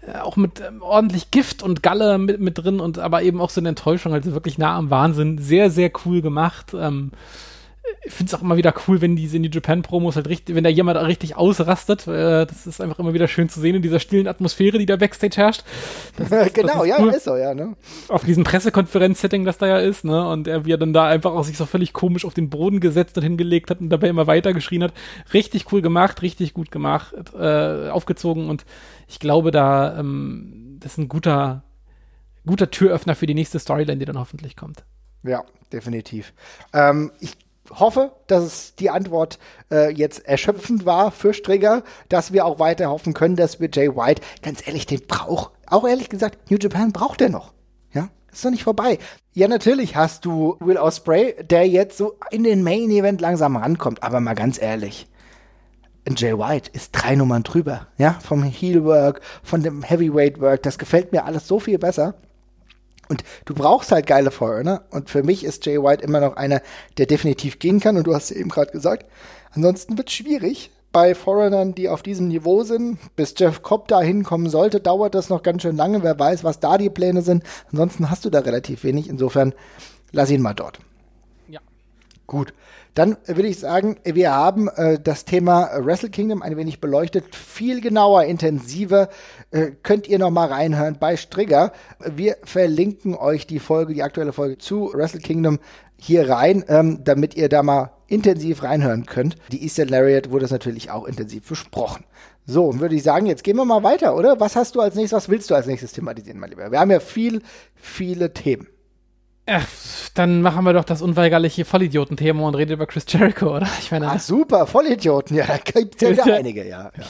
[SPEAKER 2] äh, auch mit ähm, ordentlich Gift und Galle mit, mit drin und aber eben auch so eine Enttäuschung, also wirklich nah am Wahnsinn. Sehr, sehr cool gemacht. Ähm, ich finde es auch immer wieder cool, wenn diese in die Japan-Promos halt richtig, wenn da jemand richtig ausrastet. Äh, das ist einfach immer wieder schön zu sehen in dieser stillen Atmosphäre, die da Backstage herrscht.
[SPEAKER 1] Das, das, genau, das ist ja, cool. ist so, ja, ne?
[SPEAKER 2] Auf diesem Pressekonferenz-Setting, das da ja ist, ne? Und er, wie er dann da einfach auch sich so völlig komisch auf den Boden gesetzt und hingelegt hat und dabei immer weiter geschrien hat. Richtig cool gemacht, richtig gut gemacht, äh, aufgezogen und ich glaube, da, ähm, das ist ein guter, guter Türöffner für die nächste Storyline, die dann hoffentlich kommt.
[SPEAKER 1] Ja, definitiv. Ähm, ich hoffe, dass die Antwort äh, jetzt erschöpfend war für Strigger, dass wir auch weiter hoffen können, dass wir Jay White, ganz ehrlich, den braucht, auch ehrlich gesagt, New Japan braucht er noch. Ja, ist doch nicht vorbei. Ja, natürlich hast du Will Osprey, der jetzt so in den Main Event langsam rankommt, aber mal ganz ehrlich. Jay White ist drei Nummern drüber, ja, vom Heelwork, von dem Heavyweight Work, das gefällt mir alles so viel besser. Und du brauchst halt geile Foreigner. Und für mich ist Jay White immer noch einer, der definitiv gehen kann. Und du hast eben gerade gesagt, ansonsten wird es schwierig. Bei Foreignern, die auf diesem Niveau sind, bis Jeff Cobb da hinkommen sollte, dauert das noch ganz schön lange. Wer weiß, was da die Pläne sind. Ansonsten hast du da relativ wenig. Insofern lass ihn mal dort.
[SPEAKER 2] Ja.
[SPEAKER 1] Gut. Dann würde ich sagen, wir haben äh, das Thema Wrestle Kingdom ein wenig beleuchtet. Viel genauer, intensiver äh, könnt ihr noch mal reinhören bei Strigger. Wir verlinken euch die Folge, die aktuelle Folge zu Wrestle Kingdom hier rein, ähm, damit ihr da mal intensiv reinhören könnt. Die Eastern Lariat wurde das natürlich auch intensiv besprochen. So, würde ich sagen, jetzt gehen wir mal weiter, oder? Was hast du als nächstes, was willst du als nächstes thematisieren, mein Lieber? Wir haben ja viel, viele Themen.
[SPEAKER 2] Ach, dann machen wir doch das unweigerliche Vollidioten-Thema und reden über Chris Jericho, oder?
[SPEAKER 1] Ich meine. Ach, super, Vollidioten, ja, da gibt es ja einige, ja. ja.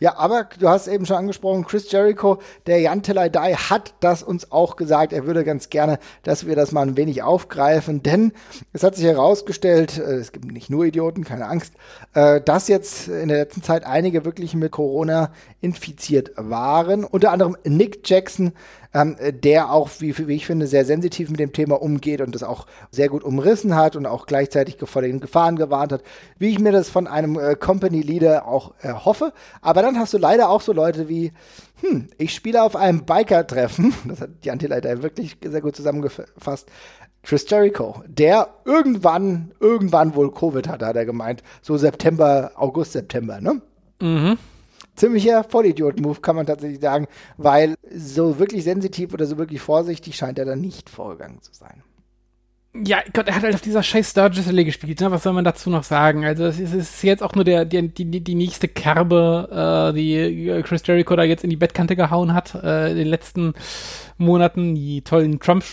[SPEAKER 1] Ja, aber du hast eben schon angesprochen, Chris Jericho, der Jan Till I Die, hat das uns auch gesagt. Er würde ganz gerne, dass wir das mal ein wenig aufgreifen, denn es hat sich herausgestellt, äh, es gibt nicht nur Idioten, keine Angst, äh, dass jetzt in der letzten Zeit einige wirklich mit Corona infiziert waren. Unter anderem Nick Jackson, ähm, der auch, wie, wie, ich finde, sehr sensitiv mit dem Thema umgeht und das auch sehr gut umrissen hat und auch gleichzeitig vor den Gefahren gewarnt hat, wie ich mir das von einem äh, Company Leader auch äh, hoffe. Aber dann hast du leider auch so Leute wie, hm, ich spiele auf einem Biker-Treffen, das hat die Antileiter wirklich sehr gut zusammengefasst, Chris Jericho, der irgendwann, irgendwann wohl Covid hatte, hat er gemeint. So September, August, September, ne?
[SPEAKER 2] Mhm
[SPEAKER 1] ziemlicher Vollidiot-Move, kann man tatsächlich sagen, weil so wirklich sensitiv oder so wirklich vorsichtig scheint er dann nicht vorgegangen zu sein.
[SPEAKER 2] Ja, Gott, er hat halt auf dieser scheiß Sturgis Alley gespielt, ne? Was soll man dazu noch sagen? Also es ist, es ist jetzt auch nur der, die, die, die nächste Kerbe, äh, die Chris Jericho da jetzt in die Bettkante gehauen hat, äh, in den letzten Monaten. Die tollen Trump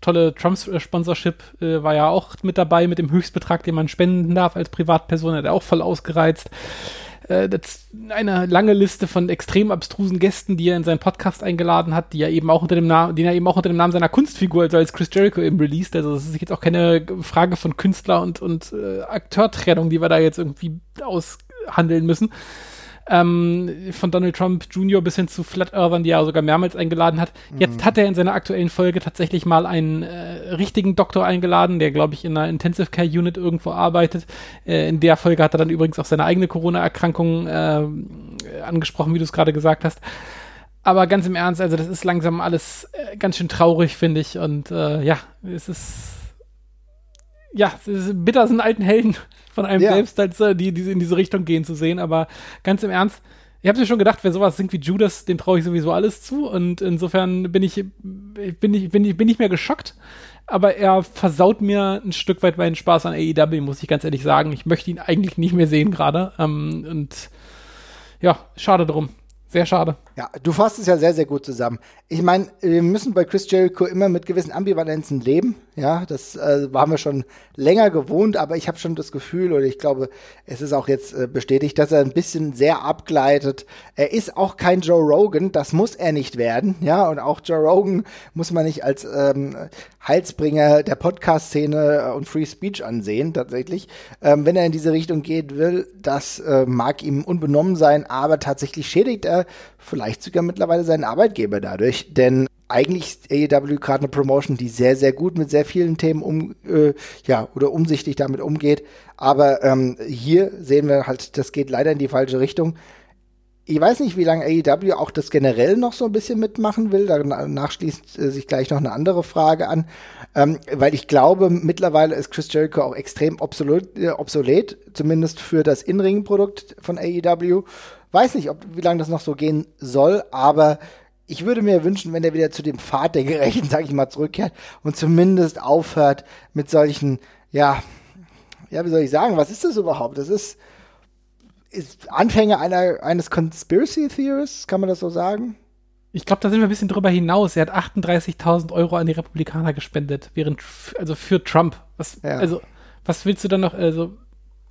[SPEAKER 2] tolle Trump-Sponsorship äh, war ja auch mit dabei mit dem Höchstbetrag, den man spenden darf als Privatperson, hat er auch voll ausgereizt äh, eine lange Liste von extrem abstrusen Gästen, die er in seinen Podcast eingeladen hat, die er eben auch unter dem Namen, den er eben auch unter dem Namen seiner Kunstfigur, also als Chris Jericho eben released. Also das ist jetzt auch keine Frage von Künstler und, und äh, Akteurtrennung, die wir da jetzt irgendwie aushandeln müssen ähm, von Donald Trump Jr. bis hin zu Flat Earthern, die er sogar mehrmals eingeladen hat. Jetzt mhm. hat er in seiner aktuellen Folge tatsächlich mal einen äh, richtigen Doktor eingeladen, der, glaube ich, in einer Intensive Care Unit irgendwo arbeitet. Äh, in der Folge hat er dann übrigens auch seine eigene Corona-Erkrankung äh, angesprochen, wie du es gerade gesagt hast. Aber ganz im Ernst, also das ist langsam alles äh, ganz schön traurig, finde ich. Und äh, ja, es ist ja, es ist bitter, sind alten Helden von einem ja. selbst, als, äh, die, die in diese Richtung gehen zu sehen. Aber ganz im Ernst, ich habe mir schon gedacht, wer sowas singt wie Judas, dem traue ich sowieso alles zu. Und insofern bin ich, bin ich, bin ich, bin ich mehr geschockt. Aber er versaut mir ein Stück weit meinen Spaß an AEW, muss ich ganz ehrlich sagen. Ich möchte ihn eigentlich nicht mehr sehen gerade. Ähm, und ja, schade drum. Sehr schade.
[SPEAKER 1] Ja, du fasst es ja sehr, sehr gut zusammen. Ich meine, wir müssen bei Chris Jericho immer mit gewissen Ambivalenzen leben. Ja, das äh, waren wir schon länger gewohnt, aber ich habe schon das Gefühl, oder ich glaube, es ist auch jetzt äh, bestätigt, dass er ein bisschen sehr abgleitet. Er ist auch kein Joe Rogan, das muss er nicht werden. Ja, und auch Joe Rogan muss man nicht als ähm, Heilsbringer der Podcast-Szene und Free Speech ansehen, tatsächlich. Ähm, wenn er in diese Richtung gehen will, das äh, mag ihm unbenommen sein, aber tatsächlich schädigt er vielleicht sogar mittlerweile seinen Arbeitgeber dadurch, denn eigentlich ist AEW gerade eine Promotion, die sehr, sehr gut mit sehr vielen Themen um, äh, ja, oder umsichtig damit umgeht. Aber ähm, hier sehen wir halt, das geht leider in die falsche Richtung. Ich weiß nicht, wie lange AEW auch das generell noch so ein bisschen mitmachen will. Danach schließt äh, sich gleich noch eine andere Frage an. Ähm, weil ich glaube, mittlerweile ist Chris Jericho auch extrem obsolet, äh, obsolet zumindest für das In-Ring-Produkt von AEW. Weiß nicht, ob, wie lange das noch so gehen soll, aber ich würde mir wünschen, wenn er wieder zu dem Pfad der Gerechten, sag ich mal, zurückkehrt und zumindest aufhört mit solchen, ja, ja, wie soll ich sagen, was ist das überhaupt? Das ist, ist Anfänger einer, eines Conspiracy Theorists, kann man das so sagen?
[SPEAKER 2] Ich glaube, da sind wir ein bisschen drüber hinaus. Er hat 38.000 Euro an die Republikaner gespendet, während, also für Trump. Was, ja. Also, was willst du dann noch, also,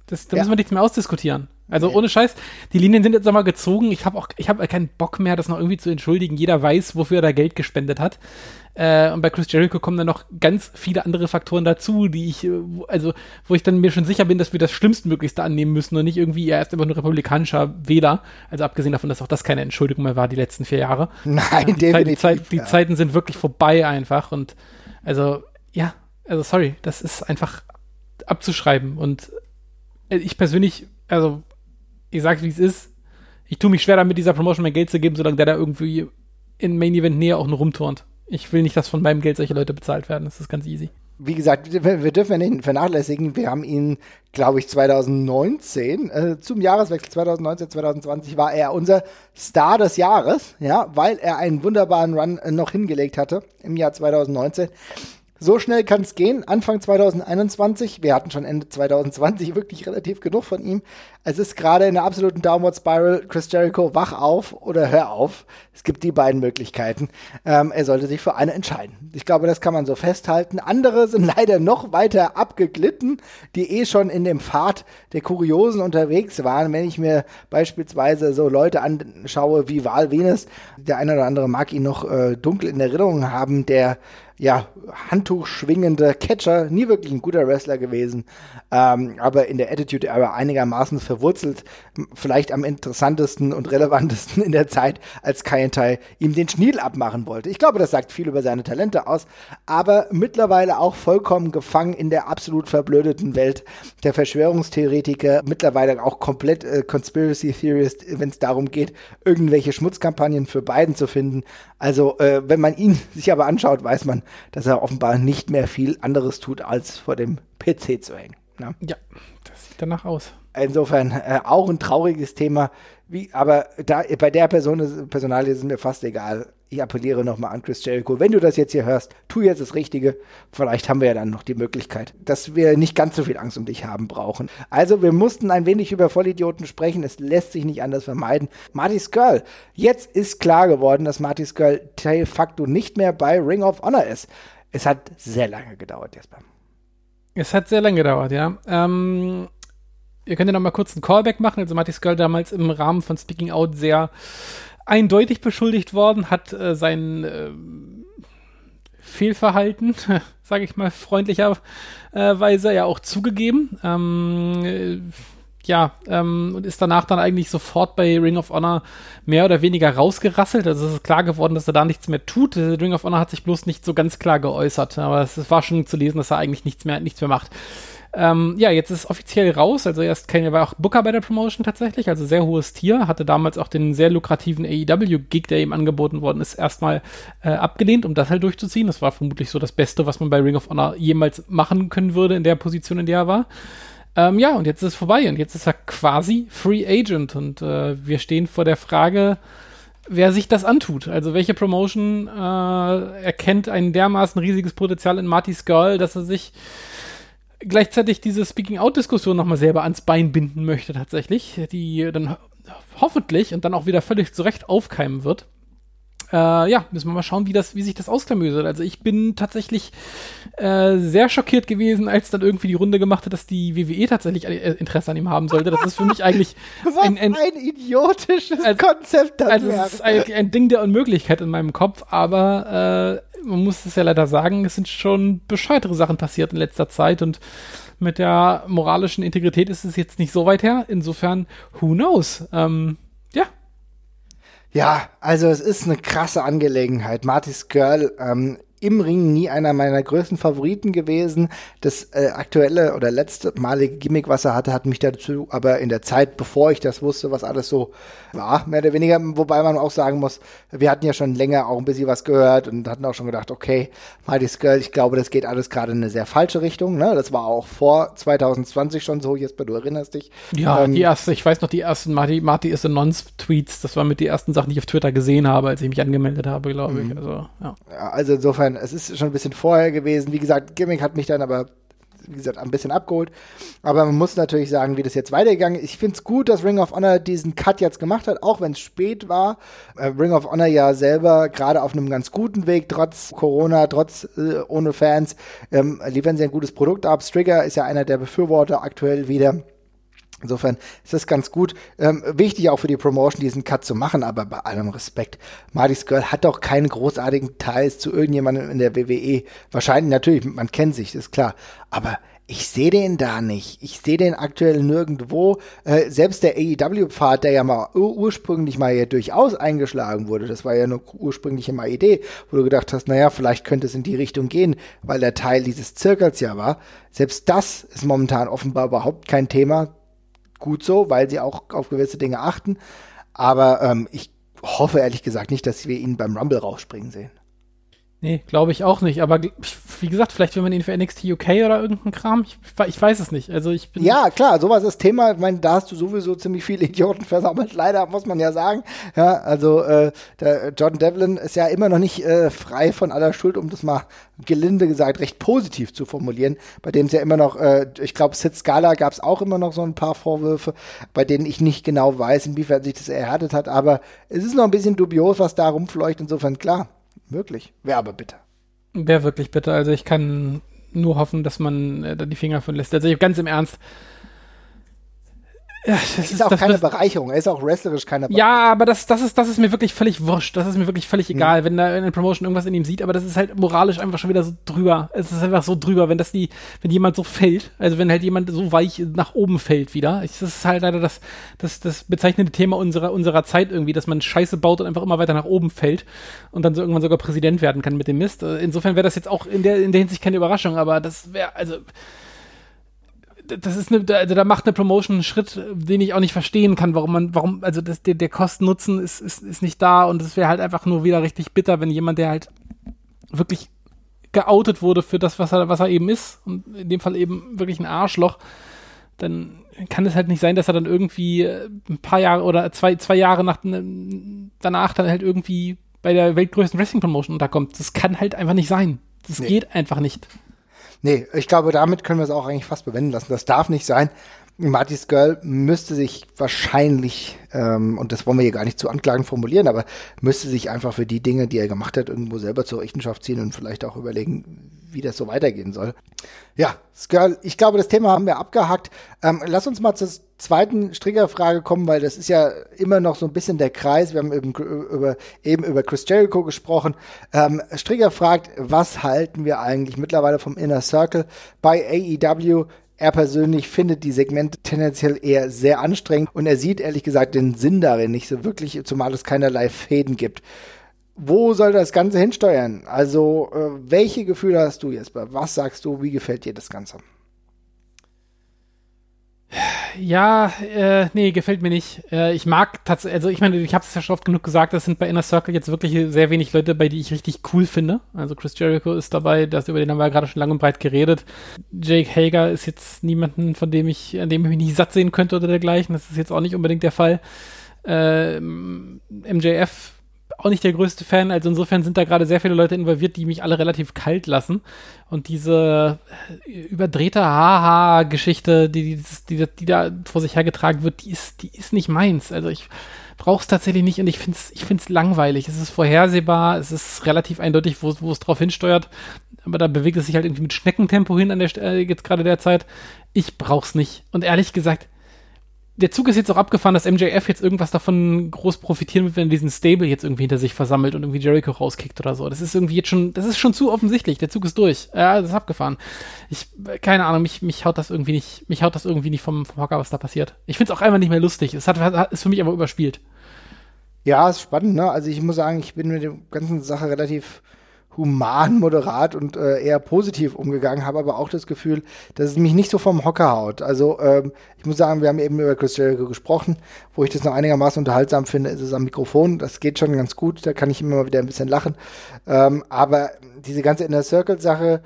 [SPEAKER 2] das, da ja. müssen wir nichts mehr ausdiskutieren. Also ohne Scheiß, die Linien sind jetzt einmal gezogen. Ich habe auch, ich habe keinen Bock mehr, das noch irgendwie zu entschuldigen. Jeder weiß, wofür er da Geld gespendet hat. Äh, und bei Chris Jericho kommen dann noch ganz viele andere Faktoren dazu, die ich, äh, also wo ich dann mir schon sicher bin, dass wir das Schlimmstmöglichste annehmen müssen und nicht irgendwie er ist einfach nur republikanischer Wähler. Also abgesehen davon, dass auch das keine Entschuldigung mehr war die letzten vier Jahre.
[SPEAKER 1] Nein,
[SPEAKER 2] äh, die, Zeit, die, Zeit, die. Zeiten sind wirklich vorbei einfach und also ja, also sorry, das ist einfach abzuschreiben und äh, ich persönlich, also ich sag's wie es ist, ich tue mich schwer damit, dieser Promotion mein Geld zu geben, solange der da irgendwie in Main Event Nähe auch nur rumturnt. Ich will nicht, dass von meinem Geld solche Leute bezahlt werden. Das ist ganz easy.
[SPEAKER 1] Wie gesagt, wir dürfen ja nicht vernachlässigen. Wir haben ihn, glaube ich, 2019, äh, zum Jahreswechsel 2019, 2020 war er unser Star des Jahres, ja, weil er einen wunderbaren Run äh, noch hingelegt hatte im Jahr 2019. So schnell kann es gehen. Anfang 2021, wir hatten schon Ende 2020 wirklich relativ genug von ihm. Es ist gerade in einer absoluten Downward Spiral. Chris Jericho, wach auf oder hör auf. Es gibt die beiden Möglichkeiten. Ähm, er sollte sich für eine entscheiden. Ich glaube, das kann man so festhalten. Andere sind leider noch weiter abgeglitten, die eh schon in dem Pfad der Kuriosen unterwegs waren. Wenn ich mir beispielsweise so Leute anschaue wie Val Venus, der eine oder andere mag ihn noch äh, dunkel in Erinnerung haben, der ja, Handtuch schwingende Catcher, nie wirklich ein guter Wrestler gewesen, ähm, aber in der Attitude aber einigermaßen verwurzelt, vielleicht am interessantesten und relevantesten in der Zeit, als Kaientai ihm den Schniedel abmachen wollte. Ich glaube, das sagt viel über seine Talente aus, aber mittlerweile auch vollkommen gefangen in der absolut verblödeten Welt der Verschwörungstheoretiker, mittlerweile auch komplett äh, Conspiracy Theorist, wenn es darum geht, irgendwelche Schmutzkampagnen für Biden zu finden. Also, äh, wenn man ihn sich aber anschaut, weiß man, dass er offenbar nicht mehr viel anderes tut, als vor dem PC zu hängen.
[SPEAKER 2] Ne? Ja, das sieht danach aus.
[SPEAKER 1] Insofern äh, auch ein trauriges Thema. Wie, aber da, bei der Person, Personalie ist mir fast egal. Ich appelliere nochmal an Chris Jericho. Wenn du das jetzt hier hörst, tu jetzt das Richtige. Vielleicht haben wir ja dann noch die Möglichkeit, dass wir nicht ganz so viel Angst um dich haben brauchen. Also, wir mussten ein wenig über Vollidioten sprechen. Es lässt sich nicht anders vermeiden. Marty Skrull. Jetzt ist klar geworden, dass Marty Skrull de facto nicht mehr bei Ring of Honor ist. Es hat sehr lange gedauert, Jesper.
[SPEAKER 2] Es hat sehr lange gedauert, ja. Ähm, ihr könnt ja noch mal kurz einen Callback machen. Also Marty Skull damals im Rahmen von Speaking Out sehr eindeutig beschuldigt worden, hat äh, sein äh, Fehlverhalten, sage ich mal freundlicherweise, ja auch zugegeben. Ähm, äh, ja, ähm, und ist danach dann eigentlich sofort bei Ring of Honor mehr oder weniger rausgerasselt. Also es ist klar geworden, dass er da nichts mehr tut. Ring of Honor hat sich bloß nicht so ganz klar geäußert, aber es war schon zu lesen, dass er eigentlich nichts mehr, nichts mehr macht. Ähm, ja, jetzt ist es offiziell raus. Also erst kein, er war auch Booker bei der Promotion tatsächlich, also sehr hohes Tier. Hatte damals auch den sehr lukrativen AEW-Gig, der ihm angeboten worden ist, erstmal äh, abgelehnt, um das halt durchzuziehen. Das war vermutlich so das Beste, was man bei Ring of Honor jemals machen können würde in der Position, in der er war. Ähm, ja, und jetzt ist es vorbei und jetzt ist er quasi Free Agent und äh, wir stehen vor der Frage, wer sich das antut. Also welche Promotion äh, erkennt ein dermaßen riesiges Potenzial in Marty Skull, dass er sich gleichzeitig diese Speaking-Out-Diskussion nochmal selber ans Bein binden möchte tatsächlich, die dann hoffentlich und dann auch wieder völlig zurecht aufkeimen wird. Äh, ja, müssen wir mal schauen, wie das, wie sich das ausklamüsert. Also ich bin tatsächlich äh, sehr schockiert gewesen, als dann irgendwie die Runde gemacht hat, dass die WWE tatsächlich äh, Interesse an ihm haben sollte. Das ist für mich eigentlich
[SPEAKER 1] ein, ein, ein, idiotisches also, Konzept.
[SPEAKER 2] Das also es ist ein, ein, Ding der Unmöglichkeit in meinem Kopf, aber äh, man muss es ja leider sagen, es sind schon bescheuertere Sachen passiert in letzter Zeit und mit der moralischen Integrität ist es jetzt nicht so weit her. Insofern, who knows? Ähm, ja,
[SPEAKER 1] ja, also es ist eine krasse Angelegenheit. Marty's Girl ähm, im Ring nie einer meiner größten Favoriten gewesen. Das äh, aktuelle oder letzte malige Gimmick, was er hatte, hat mich dazu aber in der Zeit, bevor ich das wusste, was alles so war, mehr oder weniger, wobei man auch sagen muss, wir hatten ja schon länger auch ein bisschen was gehört und hatten auch schon gedacht, okay, Marty's Girl, ich glaube, das geht alles gerade in eine sehr falsche Richtung. Ne? Das war auch vor 2020 schon so, Jesper, du erinnerst dich.
[SPEAKER 2] Ja, ähm, die erste, ich weiß noch, die ersten Marty, Marty is a Nonce-Tweets, das waren mit die ersten Sachen, die ich auf Twitter gesehen habe, als ich mich angemeldet habe, glaube ich. Mhm. Also, ja.
[SPEAKER 1] ja, also insofern, es ist schon ein bisschen vorher gewesen. Wie gesagt, Gimmick hat mich dann aber wie gesagt, ein bisschen abgeholt. Aber man muss natürlich sagen, wie das jetzt weitergegangen ist. Ich finde es gut, dass Ring of Honor diesen Cut jetzt gemacht hat, auch wenn es spät war. Äh, Ring of Honor ja selber gerade auf einem ganz guten Weg, trotz Corona, trotz äh, ohne Fans, ähm, liefern sie ein gutes Produkt ab. Strigger ist ja einer der Befürworter aktuell wieder. Insofern ist das ganz gut. Ähm, wichtig auch für die Promotion, diesen Cut zu machen, aber bei allem Respekt. Marty's Girl hat doch keine großartigen Teils zu irgendjemandem in der WWE. Wahrscheinlich, natürlich, man kennt sich, ist klar. Aber ich sehe den da nicht. Ich sehe den aktuell nirgendwo. Äh, selbst der AEW-Pfad, der ja mal ur ursprünglich mal hier durchaus eingeschlagen wurde, das war ja eine ursprüngliche mal Idee, wo du gedacht hast, naja, vielleicht könnte es in die Richtung gehen, weil der Teil dieses Zirkels ja war. Selbst das ist momentan offenbar überhaupt kein Thema gut so, weil sie auch auf gewisse Dinge achten. Aber ähm, ich hoffe ehrlich gesagt nicht, dass wir ihn beim Rumble rausspringen sehen.
[SPEAKER 2] Nee, glaube ich auch nicht. Aber wie gesagt, vielleicht wenn man ihn für NXT UK oder irgendeinen Kram. Ich, ich, weiß es nicht. Also ich bin
[SPEAKER 1] ja, klar, sowas ist Thema. Ich meine, da hast du sowieso ziemlich viele Idioten versammelt. Leider muss man ja sagen. Ja, also äh, der John Devlin ist ja immer noch nicht äh, frei von aller Schuld, um das mal gelinde gesagt recht positiv zu formulieren. Bei dem es ja immer noch, äh, ich glaube, Sid Scala gab es auch immer noch so ein paar Vorwürfe, bei denen ich nicht genau weiß, inwiefern sich das erhärtet hat. Aber es ist noch ein bisschen dubios, was da rumfleucht. Insofern klar Wirklich. Wäre aber bitter.
[SPEAKER 2] Wäre wirklich bitter. Also ich kann nur hoffen, dass man äh, da die Finger von lässt. Also ganz im Ernst,
[SPEAKER 1] ja, das ist auch das, keine Bereicherung. Er ist auch wrestlerisch keine
[SPEAKER 2] Bereicherung. Ja, aber das, das, ist, das ist mir wirklich völlig wurscht. Das ist mir wirklich völlig hm. egal, mhm. wenn da in der Promotion irgendwas in ihm sieht. Aber das ist halt moralisch einfach schon wieder so drüber. Es ist einfach so drüber, wenn das die, wenn jemand so fällt. Also wenn halt jemand so weich nach oben fällt wieder. das ist halt leider das, das, das bezeichnende Thema unserer, unserer Zeit irgendwie, dass man Scheiße baut und einfach immer weiter nach oben fällt und dann so irgendwann sogar Präsident werden kann mit dem Mist. Insofern wäre das jetzt auch in der, in der Hinsicht keine Überraschung. Aber das wäre, also, das ist eine, also da macht eine Promotion einen Schritt, den ich auch nicht verstehen kann, warum man, warum, also das, der, der Kosten-Nutzen ist, ist, ist nicht da und es wäre halt einfach nur wieder richtig bitter, wenn jemand, der halt wirklich geoutet wurde für das, was er, was er eben ist, und in dem Fall eben wirklich ein Arschloch, dann kann es halt nicht sein, dass er dann irgendwie ein paar Jahre oder zwei, zwei Jahre nach, danach dann halt irgendwie bei der weltgrößten Wrestling-Promotion unterkommt. Das kann halt einfach nicht sein. Das nee. geht einfach nicht.
[SPEAKER 1] Nee, ich glaube, damit können wir es auch eigentlich fast bewenden lassen. Das darf nicht sein. Marty's Girl müsste sich wahrscheinlich, ähm, und das wollen wir hier gar nicht zu Anklagen formulieren, aber müsste sich einfach für die Dinge, die er gemacht hat, irgendwo selber zur Rechenschaft ziehen und vielleicht auch überlegen, wie das so weitergehen soll. Ja, Skirl, ich glaube, das Thema haben wir abgehakt. Ähm, lass uns mal zur zweiten Strickerfrage kommen, weil das ist ja immer noch so ein bisschen der Kreis. Wir haben eben über, eben über Chris Jericho gesprochen. Ähm, Stricker fragt, was halten wir eigentlich mittlerweile vom Inner Circle bei AEW? Er persönlich findet die Segmente tendenziell eher sehr anstrengend und er sieht ehrlich gesagt den Sinn darin nicht so wirklich, zumal es keinerlei Fäden gibt. Wo soll das Ganze hinsteuern? Also, äh, welche Gefühle hast du, Jesper? Was sagst du? Wie gefällt dir das Ganze?
[SPEAKER 2] Ja, äh, nee, gefällt mir nicht. Äh, ich mag tatsächlich, also ich meine, ich habe es ja schon oft genug gesagt, das sind bei Inner Circle jetzt wirklich sehr wenig Leute, bei die ich richtig cool finde. Also Chris Jericho ist dabei, das über den haben wir ja gerade schon lang und breit geredet. Jake Hager ist jetzt niemanden, von dem ich, an dem ich mich nicht satt sehen könnte oder dergleichen. Das ist jetzt auch nicht unbedingt der Fall. Äh, MJF auch nicht der größte Fan. Also insofern sind da gerade sehr viele Leute involviert, die mich alle relativ kalt lassen. Und diese äh, überdrehte Haha-Geschichte, die, die, die, die, da vor sich hergetragen wird, die ist, die ist nicht meins. Also ich brauchst tatsächlich nicht und ich finde es ich find's langweilig. Es ist vorhersehbar, es ist relativ eindeutig, wo, es drauf hinsteuert, aber da bewegt es sich halt irgendwie mit Schneckentempo hin an der Stelle, jetzt gerade derzeit. Ich brauch's nicht. Und ehrlich gesagt, der Zug ist jetzt auch abgefahren, dass MJF jetzt irgendwas davon groß profitieren wird, wenn er diesen Stable jetzt irgendwie hinter sich versammelt und irgendwie Jericho rauskickt oder so. Das ist irgendwie jetzt schon, das ist schon zu offensichtlich. Der Zug ist durch. Ja, das ist abgefahren. Ich, keine Ahnung, mich, mich haut das irgendwie nicht, mich haut das irgendwie nicht vom, vom Hocker, was da passiert. Ich finde es auch einfach nicht mehr lustig. Es hat, hat, ist für mich aber überspielt.
[SPEAKER 1] Ja, ist spannend, ne? Also ich muss sagen, ich bin mit der ganzen Sache relativ human, moderat und äh, eher positiv umgegangen, habe aber auch das Gefühl, dass es mich nicht so vom Hocker haut. Also ähm, ich muss sagen, wir haben eben über Chris Jericho gesprochen, wo ich das noch einigermaßen unterhaltsam finde, ist es am Mikrofon. Das geht schon ganz gut, da kann ich immer mal wieder ein bisschen lachen. Ähm, aber diese ganze Inner Circle Sache,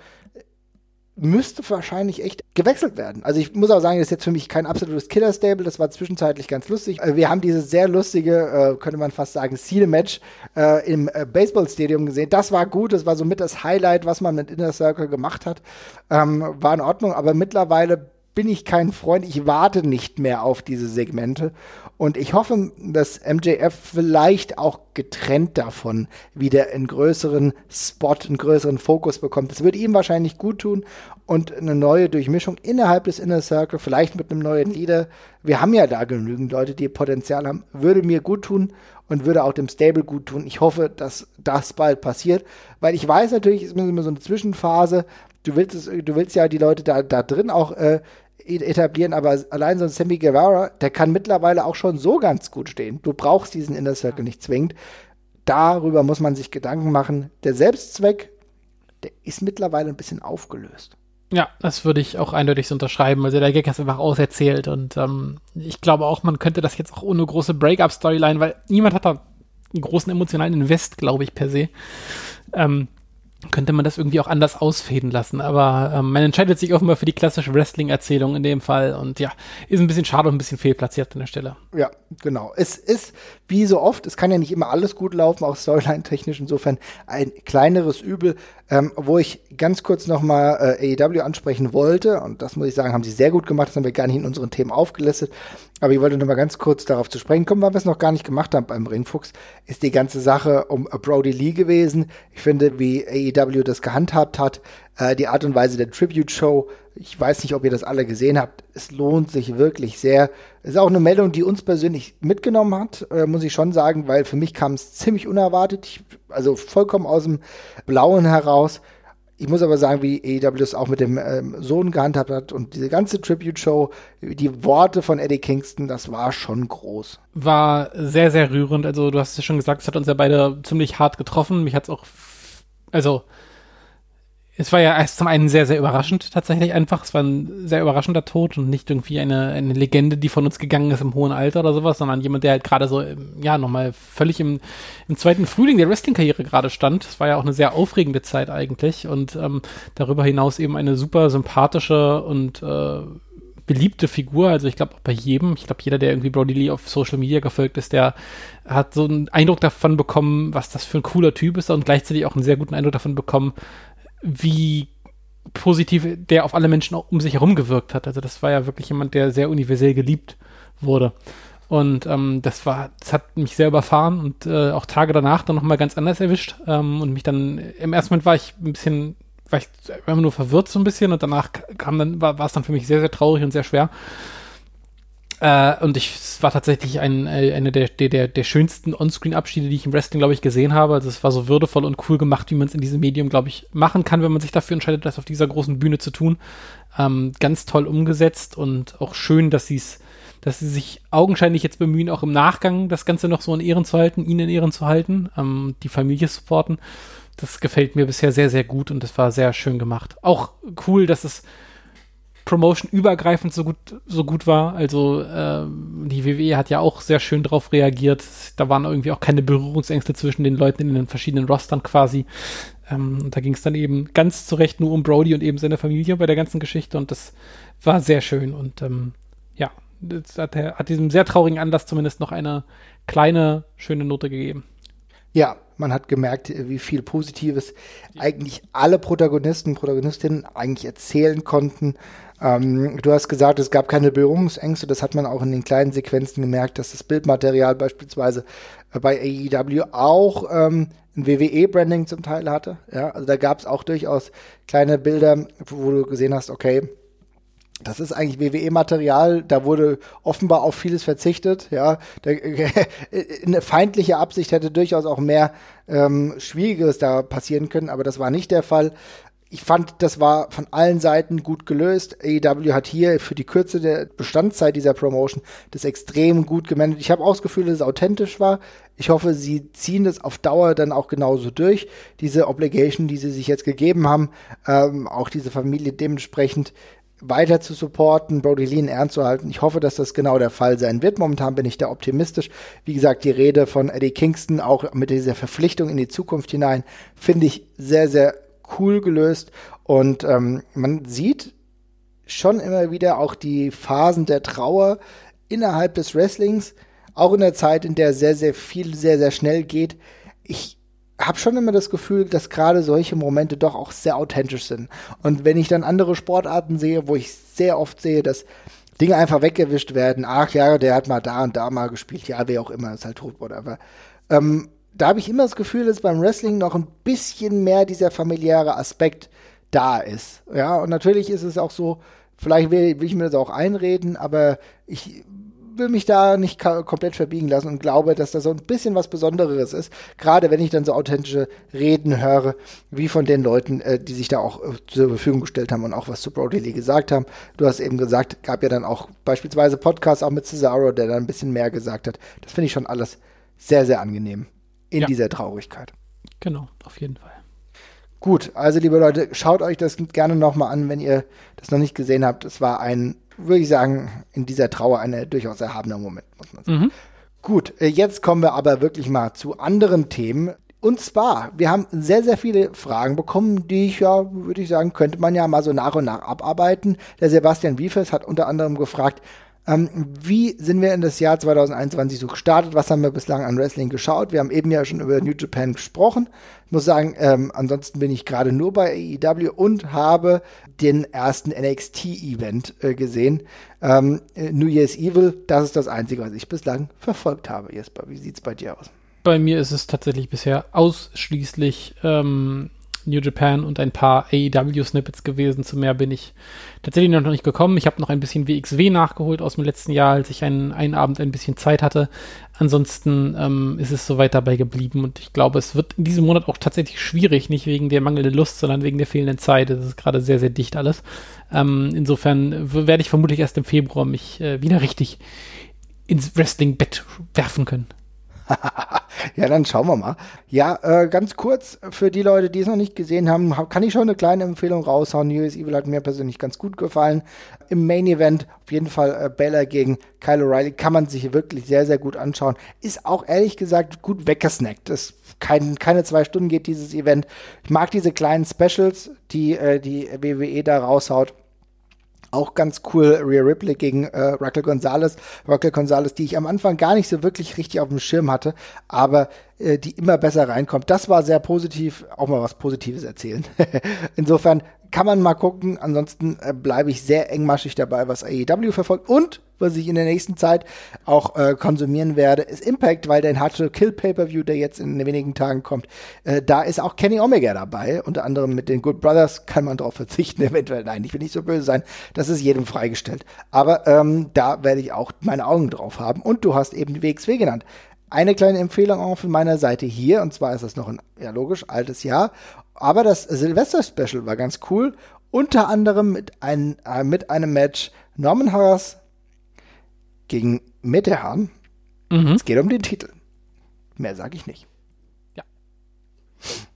[SPEAKER 1] müsste wahrscheinlich echt gewechselt werden. Also ich muss auch sagen, das ist jetzt für mich kein absolutes Killer-Stable, das war zwischenzeitlich ganz lustig. Äh, wir haben dieses sehr lustige, äh, könnte man fast sagen, Seal-Match äh, im äh, Baseball-Stadium gesehen. Das war gut, das war somit das Highlight, was man mit Inner Circle gemacht hat. Ähm, war in Ordnung, aber mittlerweile bin ich kein Freund. Ich warte nicht mehr auf diese Segmente. Und ich hoffe, dass MJF vielleicht auch getrennt davon wieder einen größeren Spot, einen größeren Fokus bekommt. Das würde ihm wahrscheinlich gut tun und eine neue Durchmischung innerhalb des Inner Circle, vielleicht mit einem neuen Leader. Wir haben ja da genügend Leute, die Potenzial haben. Würde mir gut tun und würde auch dem Stable gut tun. Ich hoffe, dass das bald passiert, weil ich weiß natürlich, es ist immer so eine Zwischenphase. Du willst, es, du willst ja die Leute da, da drin auch äh, etablieren, aber allein so ein Sammy Guevara, der kann mittlerweile auch schon so ganz gut stehen. Du brauchst diesen Inner Circle nicht zwingend. Darüber muss man sich Gedanken machen. Der Selbstzweck, der ist mittlerweile ein bisschen aufgelöst.
[SPEAKER 2] Ja, das würde ich auch eindeutig so unterschreiben. Also der Gag ist einfach auserzählt und ähm, ich glaube auch, man könnte das jetzt auch ohne große Break-up-Storyline, weil niemand hat da einen großen emotionalen Invest, glaube ich, per se. Ähm, könnte man das irgendwie auch anders ausfäden lassen. Aber ähm, man entscheidet sich offenbar für die klassische Wrestling-Erzählung in dem Fall. Und ja, ist ein bisschen schade und ein bisschen fehlplatziert an der Stelle.
[SPEAKER 1] Ja, genau. Es ist, wie so oft, es kann ja nicht immer alles gut laufen, auch Storyline-technisch. Insofern ein kleineres Übel. Ähm, wo ich ganz kurz nochmal äh, AEW ansprechen wollte, und das muss ich sagen, haben sie sehr gut gemacht, das haben wir gar nicht in unseren Themen aufgelistet, aber ich wollte nochmal ganz kurz darauf zu sprechen kommen, weil wir es noch gar nicht gemacht haben beim Ringfuchs, ist die ganze Sache um Brody Lee gewesen. Ich finde, wie AEW das gehandhabt hat, äh, die Art und Weise der Tribute-Show, ich weiß nicht, ob ihr das alle gesehen habt, es lohnt sich wirklich sehr. Es ist auch eine Meldung, die uns persönlich mitgenommen hat, äh, muss ich schon sagen, weil für mich kam es ziemlich unerwartet, ich, also vollkommen aus dem Blauen heraus. Ich muss aber sagen, wie AEW es auch mit dem ähm, Sohn gehandhabt hat und diese ganze Tribute-Show, die Worte von Eddie Kingston, das war schon groß.
[SPEAKER 2] War sehr, sehr rührend. Also du hast es schon gesagt, es hat uns ja beide ziemlich hart getroffen. Mich hat es auch, also es war ja erst zum einen sehr, sehr überraschend tatsächlich einfach. Es war ein sehr überraschender Tod und nicht irgendwie eine, eine Legende, die von uns gegangen ist im hohen Alter oder sowas, sondern jemand, der halt gerade so, ja, nochmal völlig im, im zweiten Frühling der Wrestling-Karriere gerade stand. Es war ja auch eine sehr aufregende Zeit eigentlich und ähm, darüber hinaus eben eine super sympathische und äh, beliebte Figur. Also ich glaube auch bei jedem, ich glaube jeder, der irgendwie Brody Lee auf Social Media gefolgt ist, der hat so einen Eindruck davon bekommen, was das für ein cooler Typ ist und gleichzeitig auch einen sehr guten Eindruck davon bekommen, wie positiv der auf alle Menschen um sich herum gewirkt hat. Also das war ja wirklich jemand, der sehr universell geliebt wurde. Und ähm, das war, das hat mich sehr überfahren und äh, auch Tage danach dann nochmal ganz anders erwischt. Ähm, und mich dann, im ersten Moment war ich ein bisschen, war ich einfach nur verwirrt so ein bisschen und danach kam dann, war, war es dann für mich sehr, sehr traurig und sehr schwer. Äh, und ich, es war tatsächlich ein, äh, eine der, der, der schönsten Onscreen-Abschiede, die ich im Wrestling, glaube ich, gesehen habe. Also es war so würdevoll und cool gemacht, wie man es in diesem Medium, glaube ich, machen kann, wenn man sich dafür entscheidet, das auf dieser großen Bühne zu tun. Ähm, ganz toll umgesetzt und auch schön, dass sie es dass sie sich augenscheinlich jetzt bemühen, auch im Nachgang das Ganze noch so in Ehren zu halten, ihn in Ehren zu halten, ähm, die Familie supporten. Das gefällt mir bisher sehr, sehr gut und das war sehr schön gemacht. Auch cool, dass es Promotion übergreifend so gut, so gut war. Also äh, die WWE hat ja auch sehr schön drauf reagiert. Da waren irgendwie auch keine Berührungsängste zwischen den Leuten in den verschiedenen Rostern quasi. Ähm, da ging es dann eben ganz zurecht nur um Brody und eben seine Familie bei der ganzen Geschichte und das war sehr schön und ähm, ja, hat, hat diesem sehr traurigen Anlass zumindest noch eine kleine, schöne Note gegeben.
[SPEAKER 1] Ja, Man hat gemerkt, wie viel Positives eigentlich alle Protagonisten, Protagonistinnen eigentlich erzählen konnten. Ähm, du hast gesagt, es gab keine Berührungsängste. Das hat man auch in den kleinen Sequenzen gemerkt, dass das Bildmaterial beispielsweise äh, bei AEW auch ähm, ein WWE-Branding zum Teil hatte. Ja, also da gab es auch durchaus kleine Bilder, wo du gesehen hast, okay, das ist eigentlich WWE-Material, da wurde offenbar auf vieles verzichtet, ja. eine feindliche Absicht hätte durchaus auch mehr ähm, Schwieriges da passieren können, aber das war nicht der Fall. Ich fand, das war von allen Seiten gut gelöst. AEW hat hier für die Kürze der Bestandszeit dieser Promotion das extrem gut gemanagt. Ich habe auch das Gefühl, dass es authentisch war. Ich hoffe, sie ziehen das auf Dauer dann auch genauso durch. Diese Obligation, die sie sich jetzt gegeben haben, ähm, auch diese Familie dementsprechend weiter zu supporten, Brody Lee in Ehren zu halten. Ich hoffe, dass das genau der Fall sein wird. Momentan bin ich da optimistisch. Wie gesagt, die Rede von Eddie Kingston, auch mit dieser Verpflichtung in die Zukunft hinein, finde ich sehr, sehr cool gelöst. Und ähm, man sieht schon immer wieder auch die Phasen der Trauer innerhalb des Wrestlings, auch in der Zeit, in der sehr, sehr viel, sehr, sehr schnell geht. Ich habe schon immer das Gefühl, dass gerade solche Momente doch auch sehr authentisch sind. Und wenn ich dann andere Sportarten sehe, wo ich sehr oft sehe, dass Dinge einfach weggewischt werden, ach ja, der hat mal da und da mal gespielt, ja, wer auch immer, ist halt tot, whatever. Ähm, da habe ich immer das Gefühl, dass beim Wrestling noch ein bisschen mehr dieser familiäre Aspekt da ist. Ja, und natürlich ist es auch so, vielleicht will, will ich mir das auch einreden, aber ich will mich da nicht komplett verbiegen lassen und glaube, dass das so ein bisschen was Besonderes ist. Gerade wenn ich dann so authentische Reden höre, wie von den Leuten, äh, die sich da auch äh, zur Verfügung gestellt haben und auch was zu Brody Lee gesagt haben. Du hast eben gesagt, gab ja dann auch beispielsweise Podcasts auch mit Cesaro, der dann ein bisschen mehr gesagt hat. Das finde ich schon alles sehr, sehr angenehm in ja. dieser Traurigkeit.
[SPEAKER 2] Genau, auf jeden Fall.
[SPEAKER 1] Gut, also liebe Leute, schaut euch das gerne nochmal an, wenn ihr das noch nicht gesehen habt. Es war ein würde ich sagen, in dieser Trauer ein durchaus erhabener Moment, muss man sagen. Mhm. Gut, äh, jetzt kommen wir aber wirklich mal zu anderen Themen. Und zwar, wir haben sehr, sehr viele Fragen bekommen, die ich ja, würde ich sagen, könnte man ja mal so nach und nach abarbeiten. Der Sebastian Wiefers hat unter anderem gefragt, ähm, wie sind wir in das Jahr 2021 so gestartet? Was haben wir bislang an Wrestling geschaut? Wir haben eben ja schon über New Japan gesprochen. Ich muss sagen, ähm, ansonsten bin ich gerade nur bei AEW und habe den ersten NXT-Event äh, gesehen. Ähm, New Year's Evil, das ist das Einzige, was ich bislang verfolgt habe. Jesper, wie sieht's bei dir aus?
[SPEAKER 2] Bei mir ist es tatsächlich bisher ausschließlich ähm, New Japan und ein paar AEW-Snippets gewesen. Zu mehr bin ich tatsächlich noch nicht gekommen. Ich habe noch ein bisschen WXW nachgeholt aus dem letzten Jahr, als ich einen, einen Abend ein bisschen Zeit hatte. Ansonsten ähm, ist es soweit dabei geblieben und ich glaube, es wird in diesem Monat auch tatsächlich schwierig, nicht wegen der mangelnden Lust, sondern wegen der fehlenden Zeit. Es ist gerade sehr, sehr dicht alles. Ähm, insofern werde ich vermutlich erst im Februar mich äh, wieder richtig ins Wrestling-Bett werfen können.
[SPEAKER 1] ja, dann schauen wir mal. Ja, äh, ganz kurz für die Leute, die es noch nicht gesehen haben, kann ich schon eine kleine Empfehlung raushauen. New Year's Evil hat mir persönlich ganz gut gefallen. Im Main Event auf jeden Fall äh, Bella gegen Kyle O'Reilly kann man sich wirklich sehr, sehr gut anschauen. Ist auch ehrlich gesagt gut weggesnackt. Das kein, keine zwei Stunden geht dieses Event. Ich mag diese kleinen Specials, die äh, die WWE da raushaut. Auch ganz cool, Rhea Ripley gegen äh, Raquel Gonzalez. Raquel Gonzalez, die ich am Anfang gar nicht so wirklich richtig auf dem Schirm hatte, aber äh, die immer besser reinkommt. Das war sehr positiv. Auch mal was Positives erzählen. Insofern kann man mal gucken. Ansonsten äh, bleibe ich sehr engmaschig dabei, was AEW verfolgt. Und was ich in der nächsten Zeit auch äh, konsumieren werde, ist Impact, weil der Hard to Kill Pay-Per-View, der jetzt in wenigen Tagen kommt, äh, da ist auch Kenny Omega dabei. Unter anderem mit den Good Brothers kann man darauf verzichten, eventuell. Nein, ich will nicht so böse sein. Das ist jedem freigestellt. Aber ähm, da werde ich auch meine Augen drauf haben. Und du hast eben die WXW genannt. Eine kleine Empfehlung auch von meiner Seite hier, und zwar ist das noch ein, ja logisch, altes Jahr. Aber das Silvester-Special war ganz cool. Unter anderem mit, ein, äh, mit einem Match Norman Harris gegen Metehan. Mhm. Es geht um den Titel. Mehr sage ich nicht.
[SPEAKER 2] Ja.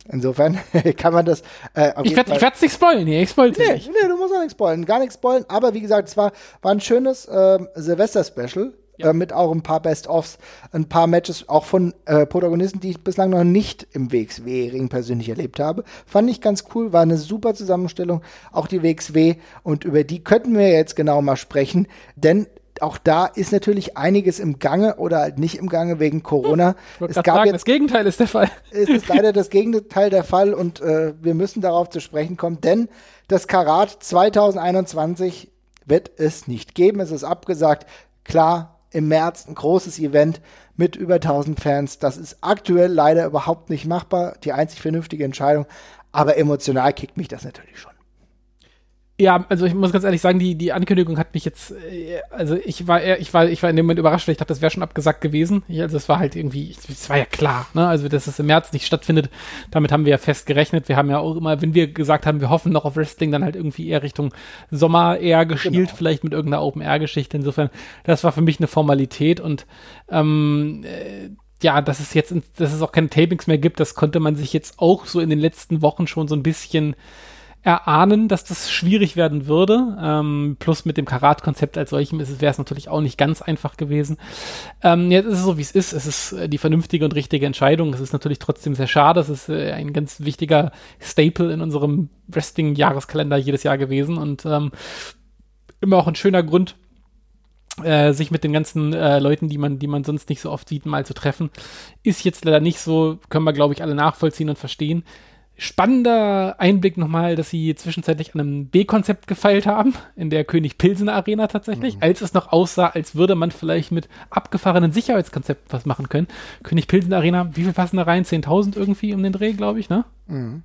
[SPEAKER 1] Insofern kann man das.
[SPEAKER 2] Äh, ich werde es nicht spoilen hier. Ich spoil
[SPEAKER 1] nee,
[SPEAKER 2] nicht.
[SPEAKER 1] Nee, du musst auch nichts spoilen. Gar nichts spoilen. Aber wie gesagt, es war, war ein schönes äh, Silvester-Special. Ja. Äh, mit auch ein paar Best-ofs, ein paar Matches auch von äh, Protagonisten, die ich bislang noch nicht im WXW-Ring persönlich erlebt habe. Fand ich ganz cool, war eine super Zusammenstellung, auch die WXW. Und über die könnten wir jetzt genau mal sprechen, denn auch da ist natürlich einiges im Gange oder halt nicht im Gange wegen Corona.
[SPEAKER 2] Es gab sagen, jetzt, das Gegenteil ist der Fall.
[SPEAKER 1] Es ist leider das Gegenteil der Fall und äh, wir müssen darauf zu sprechen kommen, denn das Karat 2021 wird es nicht geben. Es ist abgesagt. Klar, im März ein großes Event mit über 1000 Fans. Das ist aktuell leider überhaupt nicht machbar. Die einzig vernünftige Entscheidung. Aber emotional kickt mich das natürlich schon.
[SPEAKER 2] Ja, also ich muss ganz ehrlich sagen, die, die Ankündigung hat mich jetzt, äh, also ich war ich war, ich war in dem Moment überrascht, weil ich dachte, das wäre schon abgesagt gewesen. Ich, also es war halt irgendwie, es war ja klar, ne? Also dass es im März nicht stattfindet, damit haben wir ja fest gerechnet. Wir haben ja auch immer, wenn wir gesagt haben, wir hoffen noch auf Wrestling, dann halt irgendwie eher Richtung Sommer eher geschielt, genau. vielleicht mit irgendeiner Open-Air-Geschichte. Insofern, das war für mich eine Formalität und ähm, äh, ja, dass es jetzt, dass es auch keine Tapings mehr gibt, das konnte man sich jetzt auch so in den letzten Wochen schon so ein bisschen erahnen, dass das schwierig werden würde. Ähm, plus mit dem Karat-Konzept als solchem wäre es natürlich auch nicht ganz einfach gewesen. Ähm, jetzt ist es so, wie es ist. Es ist äh, die vernünftige und richtige Entscheidung. Es ist natürlich trotzdem sehr schade. Es ist äh, ein ganz wichtiger Staple in unserem Wrestling-Jahreskalender jedes Jahr gewesen und ähm, immer auch ein schöner Grund, äh, sich mit den ganzen äh, Leuten, die man, die man sonst nicht so oft sieht, mal zu treffen. Ist jetzt leider nicht so, können wir, glaube ich, alle nachvollziehen und verstehen spannender Einblick nochmal, dass sie zwischenzeitlich an einem B-Konzept gefeilt haben, in der König Pilsener Arena tatsächlich, mhm. als es noch aussah, als würde man vielleicht mit abgefahrenen Sicherheitskonzepten was machen können. König Pilsener Arena, wie viel passen da rein? 10.000 irgendwie um den Dreh, glaube ich, ne? Mhm.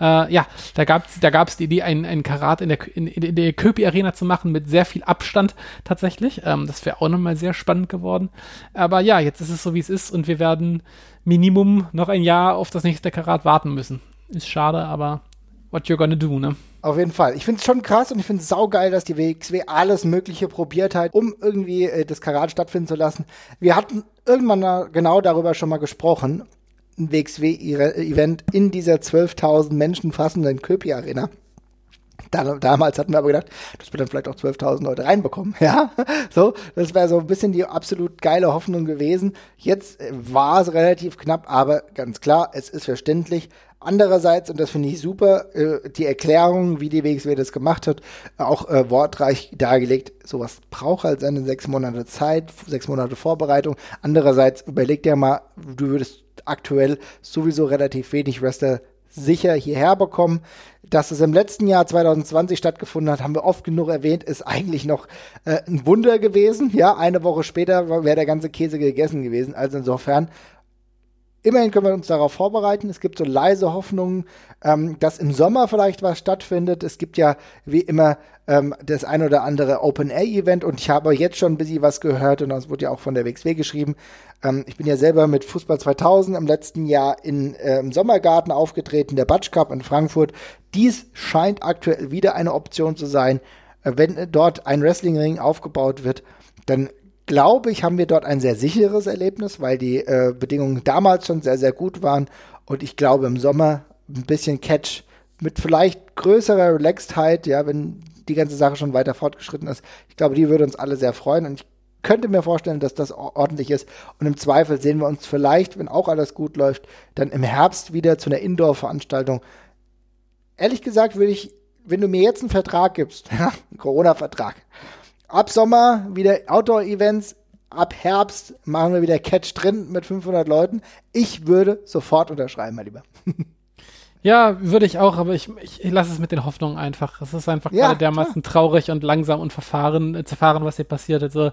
[SPEAKER 2] Äh, ja, da gab es da gab's die Idee, einen, einen Karat in der, in, in der Köpi Arena zu machen mit sehr viel Abstand tatsächlich. Ähm, das wäre auch nochmal sehr spannend geworden. Aber ja, jetzt ist es so, wie es ist und wir werden Minimum noch ein Jahr auf das nächste Karat warten müssen. Ist schade, aber what you're gonna do, ne?
[SPEAKER 1] Auf jeden Fall. Ich finde es schon krass und ich finde es saugeil, dass die WXW alles Mögliche probiert hat, um irgendwie äh, das Karat stattfinden zu lassen. Wir hatten irgendwann genau darüber schon mal gesprochen. Ein WXW-Event in dieser 12.000 Menschen fassenden Köpi-Arena. Da, damals hatten wir aber gedacht, dass wir dann vielleicht auch 12.000 Leute reinbekommen. Ja, so, das wäre so ein bisschen die absolut geile Hoffnung gewesen. Jetzt äh, war es relativ knapp, aber ganz klar, es ist verständlich. Andererseits, und das finde ich super, äh, die Erklärung, wie die WXW das gemacht hat, auch äh, wortreich dargelegt. Sowas braucht halt seine sechs Monate Zeit, sechs Monate Vorbereitung. Andererseits, überleg dir mal, du würdest aktuell sowieso relativ wenig Wrestler sicher hierher bekommen. Dass es im letzten Jahr 2020 stattgefunden hat, haben wir oft genug erwähnt, ist eigentlich noch äh, ein Wunder gewesen. Ja, eine Woche später wäre der ganze Käse gegessen gewesen. Also insofern immerhin können wir uns darauf vorbereiten. Es gibt so leise Hoffnungen, ähm, dass im Sommer vielleicht was stattfindet. Es gibt ja wie immer ähm, das ein oder andere Open-Air-Event und ich habe jetzt schon ein bisschen was gehört und das wurde ja auch von der WXW geschrieben. Ähm, ich bin ja selber mit Fußball 2000 im letzten Jahr in, äh, im Sommergarten aufgetreten, der Batsch Cup in Frankfurt. Dies scheint aktuell wieder eine Option zu sein. Äh, wenn dort ein Wrestlingring aufgebaut wird, dann glaube ich, haben wir dort ein sehr sicheres Erlebnis, weil die äh, Bedingungen damals schon sehr, sehr gut waren. Und ich glaube, im Sommer ein bisschen Catch mit vielleicht größerer Relaxedheit, ja, wenn die ganze Sache schon weiter fortgeschritten ist. Ich glaube, die würde uns alle sehr freuen. Und ich könnte mir vorstellen, dass das ordentlich ist. Und im Zweifel sehen wir uns vielleicht, wenn auch alles gut läuft, dann im Herbst wieder zu einer Indoor-Veranstaltung. Ehrlich gesagt würde ich, wenn du mir jetzt einen Vertrag gibst, einen Corona-Vertrag, ab Sommer wieder Outdoor-Events, ab Herbst machen wir wieder Catch drin mit 500 Leuten. Ich würde sofort unterschreiben, mein Lieber.
[SPEAKER 2] Ja, würde ich auch, aber ich, ich, ich lasse es mit den Hoffnungen einfach. Es ist einfach ja, gerade dermaßen klar. traurig und langsam und verfahren, äh, zerfahren, was hier passiert. Also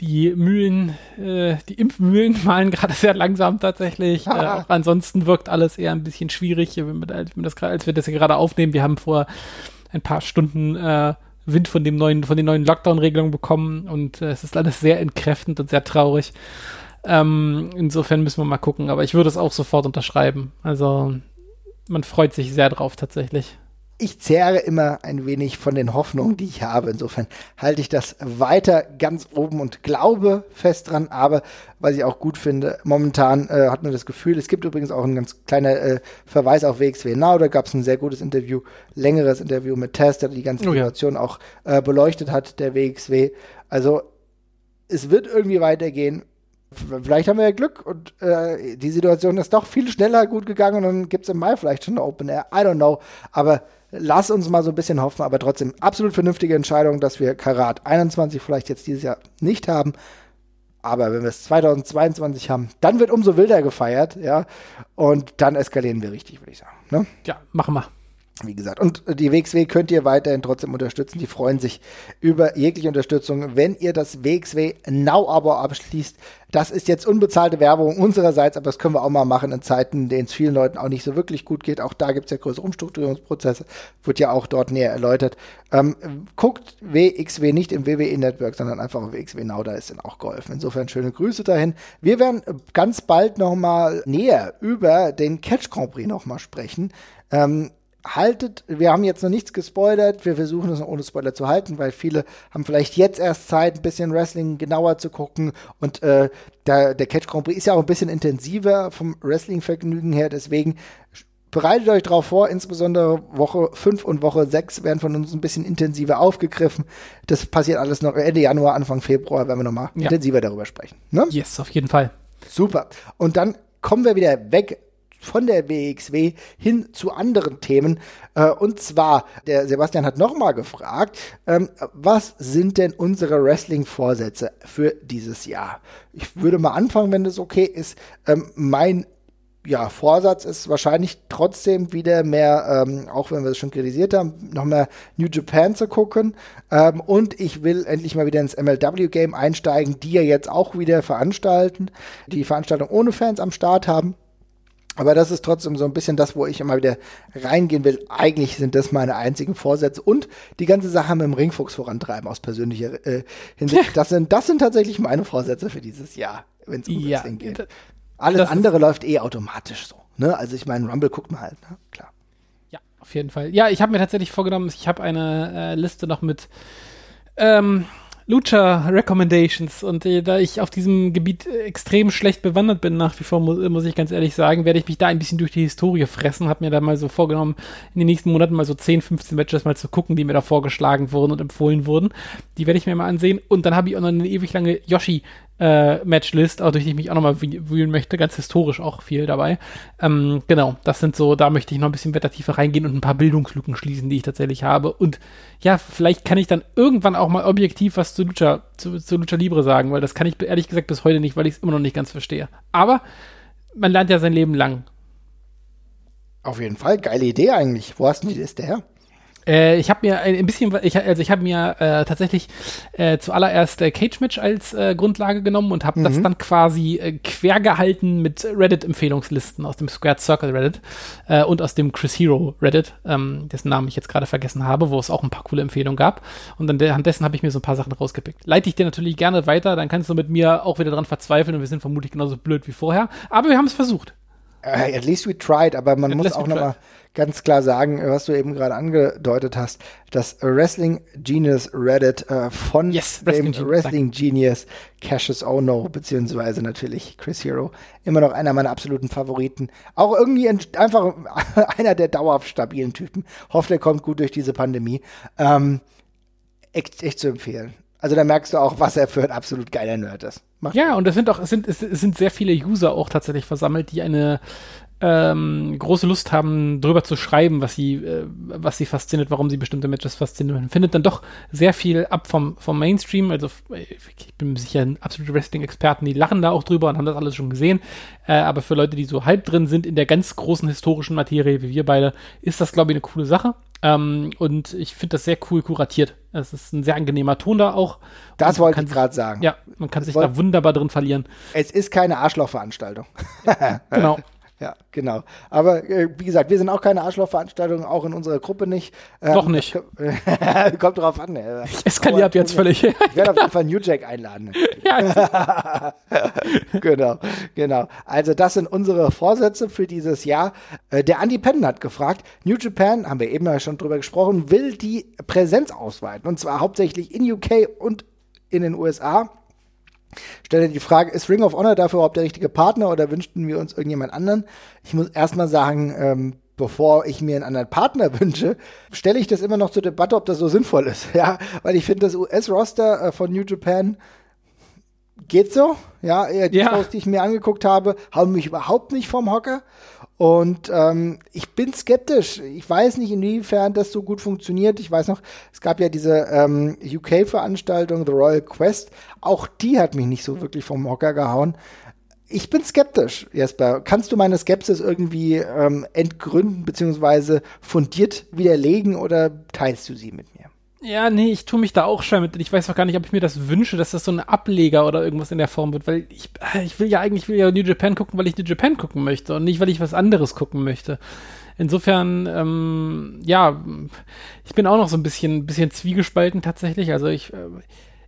[SPEAKER 2] die Mühlen, äh, die Impfmühlen malen gerade sehr langsam tatsächlich. Äh, auch ansonsten wirkt alles eher ein bisschen schwierig, wenn wir, als, wir das hier gerade aufnehmen. Wir haben vor ein paar Stunden äh, Wind von dem neuen, von den neuen Lockdown-Regelungen bekommen und äh, es ist alles sehr entkräftend und sehr traurig. Ähm, insofern müssen wir mal gucken, aber ich würde es auch sofort unterschreiben. Also man freut sich sehr drauf tatsächlich
[SPEAKER 1] ich zehre immer ein wenig von den Hoffnungen, die ich habe. Insofern halte ich das weiter ganz oben und glaube fest dran. Aber was ich auch gut finde, momentan äh, hat man das Gefühl, es gibt übrigens auch ein ganz kleiner äh, Verweis auf WXW Now. Da gab es ein sehr gutes Interview, längeres Interview mit Test, der die ganze oh, Situation ja. auch äh, beleuchtet hat, der WXW. Also es wird irgendwie weitergehen. Vielleicht haben wir ja Glück und äh, die Situation ist doch viel schneller gut gegangen und dann gibt es im Mai vielleicht schon eine Open Air. I don't know. Aber lass uns mal so ein bisschen hoffen, aber trotzdem absolut vernünftige Entscheidung, dass wir Karat 21 vielleicht jetzt dieses Jahr nicht haben. Aber wenn wir es 2022 haben, dann wird umso wilder gefeiert, ja. Und dann eskalieren wir richtig, würde ich sagen. Ne?
[SPEAKER 2] Ja, machen wir.
[SPEAKER 1] Wie gesagt, und die WXW könnt ihr weiterhin trotzdem unterstützen. Die freuen sich über jegliche Unterstützung. Wenn ihr das WXW Now-Abo abschließt, das ist jetzt unbezahlte Werbung unsererseits, aber das können wir auch mal machen in Zeiten, in denen es vielen Leuten auch nicht so wirklich gut geht. Auch da gibt es ja größere Umstrukturierungsprozesse, wird ja auch dort näher erläutert. Ähm, guckt WXW nicht im WWE Network, sondern einfach auf WXW Now, da ist dann auch geholfen. Insofern schöne Grüße dahin. Wir werden ganz bald nochmal näher über den Catch Grand Prix nochmal sprechen. Ähm, haltet, wir haben jetzt noch nichts gespoilert, wir versuchen es ohne Spoiler zu halten, weil viele haben vielleicht jetzt erst Zeit, ein bisschen Wrestling genauer zu gucken und äh, der, der Catch Grand Prix ist ja auch ein bisschen intensiver vom Wrestling-Vergnügen her, deswegen bereitet euch darauf vor, insbesondere Woche 5 und Woche 6 werden von uns ein bisschen intensiver aufgegriffen. Das passiert alles noch Ende Januar, Anfang Februar, werden wir nochmal ja. intensiver darüber sprechen.
[SPEAKER 2] Ne? Yes, auf jeden Fall.
[SPEAKER 1] Super. Und dann kommen wir wieder weg von der WXW hin zu anderen Themen. Äh, und zwar, der Sebastian hat nochmal gefragt, ähm, was sind denn unsere Wrestling-Vorsätze für dieses Jahr? Ich würde mal anfangen, wenn das okay ist. Ähm, mein ja, Vorsatz ist wahrscheinlich trotzdem wieder mehr, ähm, auch wenn wir es schon kritisiert haben, noch mehr New Japan zu gucken. Ähm, und ich will endlich mal wieder ins MLW-Game einsteigen, die ja jetzt auch wieder veranstalten, die Veranstaltung ohne Fans am Start haben. Aber das ist trotzdem so ein bisschen das, wo ich immer wieder reingehen will. Eigentlich sind das meine einzigen Vorsätze und die ganze Sache mit dem Ringfuchs vorantreiben aus persönlicher äh, Hinsicht. Das sind, das sind tatsächlich meine Vorsätze für dieses Jahr, wenn es um ja, Wrestling geht. Alles andere läuft eh automatisch so. Ne? Also ich meine, Rumble guckt man halt, ne? klar.
[SPEAKER 2] Ja, auf jeden Fall. Ja, ich habe mir tatsächlich vorgenommen, ich habe eine äh, Liste noch mit ähm, Lucha Recommendations und äh, da ich auf diesem Gebiet extrem schlecht bewandert bin, nach wie vor mu muss ich ganz ehrlich sagen, werde ich mich da ein bisschen durch die Historie fressen. Habe mir da mal so vorgenommen, in den nächsten Monaten mal so 10, 15 Matches mal zu gucken, die mir da vorgeschlagen wurden und empfohlen wurden. Die werde ich mir mal ansehen und dann habe ich auch noch eine ewig lange Yoshi äh, Matchlist, auch durch die ich mich auch nochmal wühlen möchte, ganz historisch auch viel dabei. Ähm, genau, das sind so, da möchte ich noch ein bisschen weiter tiefer reingehen und ein paar Bildungslücken schließen, die ich tatsächlich habe. Und ja, vielleicht kann ich dann irgendwann auch mal objektiv was zu Lucha, zu, zu Lucha Libre sagen, weil das kann ich ehrlich gesagt bis heute nicht, weil ich es immer noch nicht ganz verstehe. Aber man lernt ja sein Leben lang.
[SPEAKER 1] Auf jeden Fall, geile Idee eigentlich. Wo hast du die Liste her?
[SPEAKER 2] Äh, ich habe mir ein bisschen, ich, also ich habe mir äh, tatsächlich äh, zuallererst äh, Cage Match als äh, Grundlage genommen und habe mhm. das dann quasi äh, quer gehalten mit Reddit-Empfehlungslisten aus dem Squared Circle Reddit äh, und aus dem Chris Hero Reddit, ähm, dessen Namen ich jetzt gerade vergessen habe, wo es auch ein paar coole Empfehlungen gab. Und anhand dessen habe ich mir so ein paar Sachen rausgepickt. Leite ich dir natürlich gerne weiter, dann kannst du mit mir auch wieder dran verzweifeln und wir sind vermutlich genauso blöd wie vorher. Aber wir haben es versucht.
[SPEAKER 1] Uh, at least we tried, aber man at muss auch nochmal ganz klar sagen, was du eben gerade angedeutet hast, dass Wrestling Genius Reddit äh, von yes, dem Wrestling, Wrestling Genius Cassius Ono, beziehungsweise natürlich Chris Hero, immer noch einer meiner absoluten Favoriten. Auch irgendwie einfach einer der dauerhaft stabilen Typen. Hoffe, der kommt gut durch diese Pandemie. Ähm, echt, echt zu empfehlen. Also da merkst du auch, was er für ein absolut geiler Nerd ist.
[SPEAKER 2] Macht ja, und es sind auch, es sind, es sind sehr viele User auch tatsächlich versammelt, die eine ähm, große Lust haben, drüber zu schreiben, was sie, äh, was sie fasziniert, warum sie bestimmte Matches faszinieren. Man findet dann doch sehr viel ab vom, vom Mainstream. Also ich bin sicher absolute Wrestling-Experten, die lachen da auch drüber und haben das alles schon gesehen. Äh, aber für Leute, die so halb drin sind in der ganz großen historischen Materie, wie wir beide, ist das, glaube ich, eine coole Sache. Ähm, und ich finde das sehr cool kuratiert. Es ist ein sehr angenehmer Ton da auch.
[SPEAKER 1] Das wollte ich gerade sagen.
[SPEAKER 2] Ja, man kann das sich da wunderbar drin verlieren.
[SPEAKER 1] Es ist keine Arschlochveranstaltung.
[SPEAKER 2] genau.
[SPEAKER 1] Ja, genau. Aber äh, wie gesagt, wir sind auch keine Arschlochveranstaltung, auch in unserer Gruppe nicht.
[SPEAKER 2] Ähm, Doch nicht.
[SPEAKER 1] Kommt drauf an. Äh.
[SPEAKER 2] Ich eskaliere ab jetzt völlig.
[SPEAKER 1] ich werde auf jeden Fall New Jack einladen. ja. genau, genau. Also das sind unsere Vorsätze für dieses Jahr. Äh, der Andy Penn hat gefragt, New Japan, haben wir eben ja schon drüber gesprochen, will die Präsenz ausweiten. Und zwar hauptsächlich in UK und in den USA. Stelle die Frage, ist Ring of Honor dafür überhaupt der richtige Partner oder wünschten wir uns irgendjemand anderen? Ich muss erstmal sagen, ähm, bevor ich mir einen anderen Partner wünsche, stelle ich das immer noch zur Debatte, ob das so sinnvoll ist. Ja, weil ich finde, das US-Roster äh, von New Japan geht so. Ja, die ja. Shows, die ich mir angeguckt habe, haben mich überhaupt nicht vom Hocker. Und ähm, ich bin skeptisch. Ich weiß nicht, inwiefern das so gut funktioniert. Ich weiß noch, es gab ja diese ähm, UK-Veranstaltung, The Royal Quest. Auch die hat mich nicht so wirklich vom Hocker gehauen. Ich bin skeptisch, Jesper. Kannst du meine Skepsis irgendwie ähm, entgründen beziehungsweise fundiert widerlegen oder teilst du sie mit mir?
[SPEAKER 2] Ja, nee, ich tue mich da auch schwer mit. Ich weiß auch gar nicht, ob ich mir das wünsche, dass das so ein Ableger oder irgendwas in der Form wird, weil ich, ich will ja eigentlich will ja New Japan gucken, weil ich New Japan gucken möchte und nicht, weil ich was anderes gucken möchte. Insofern, ähm, ja, ich bin auch noch so ein bisschen, bisschen zwiegespalten tatsächlich. Also ich, äh,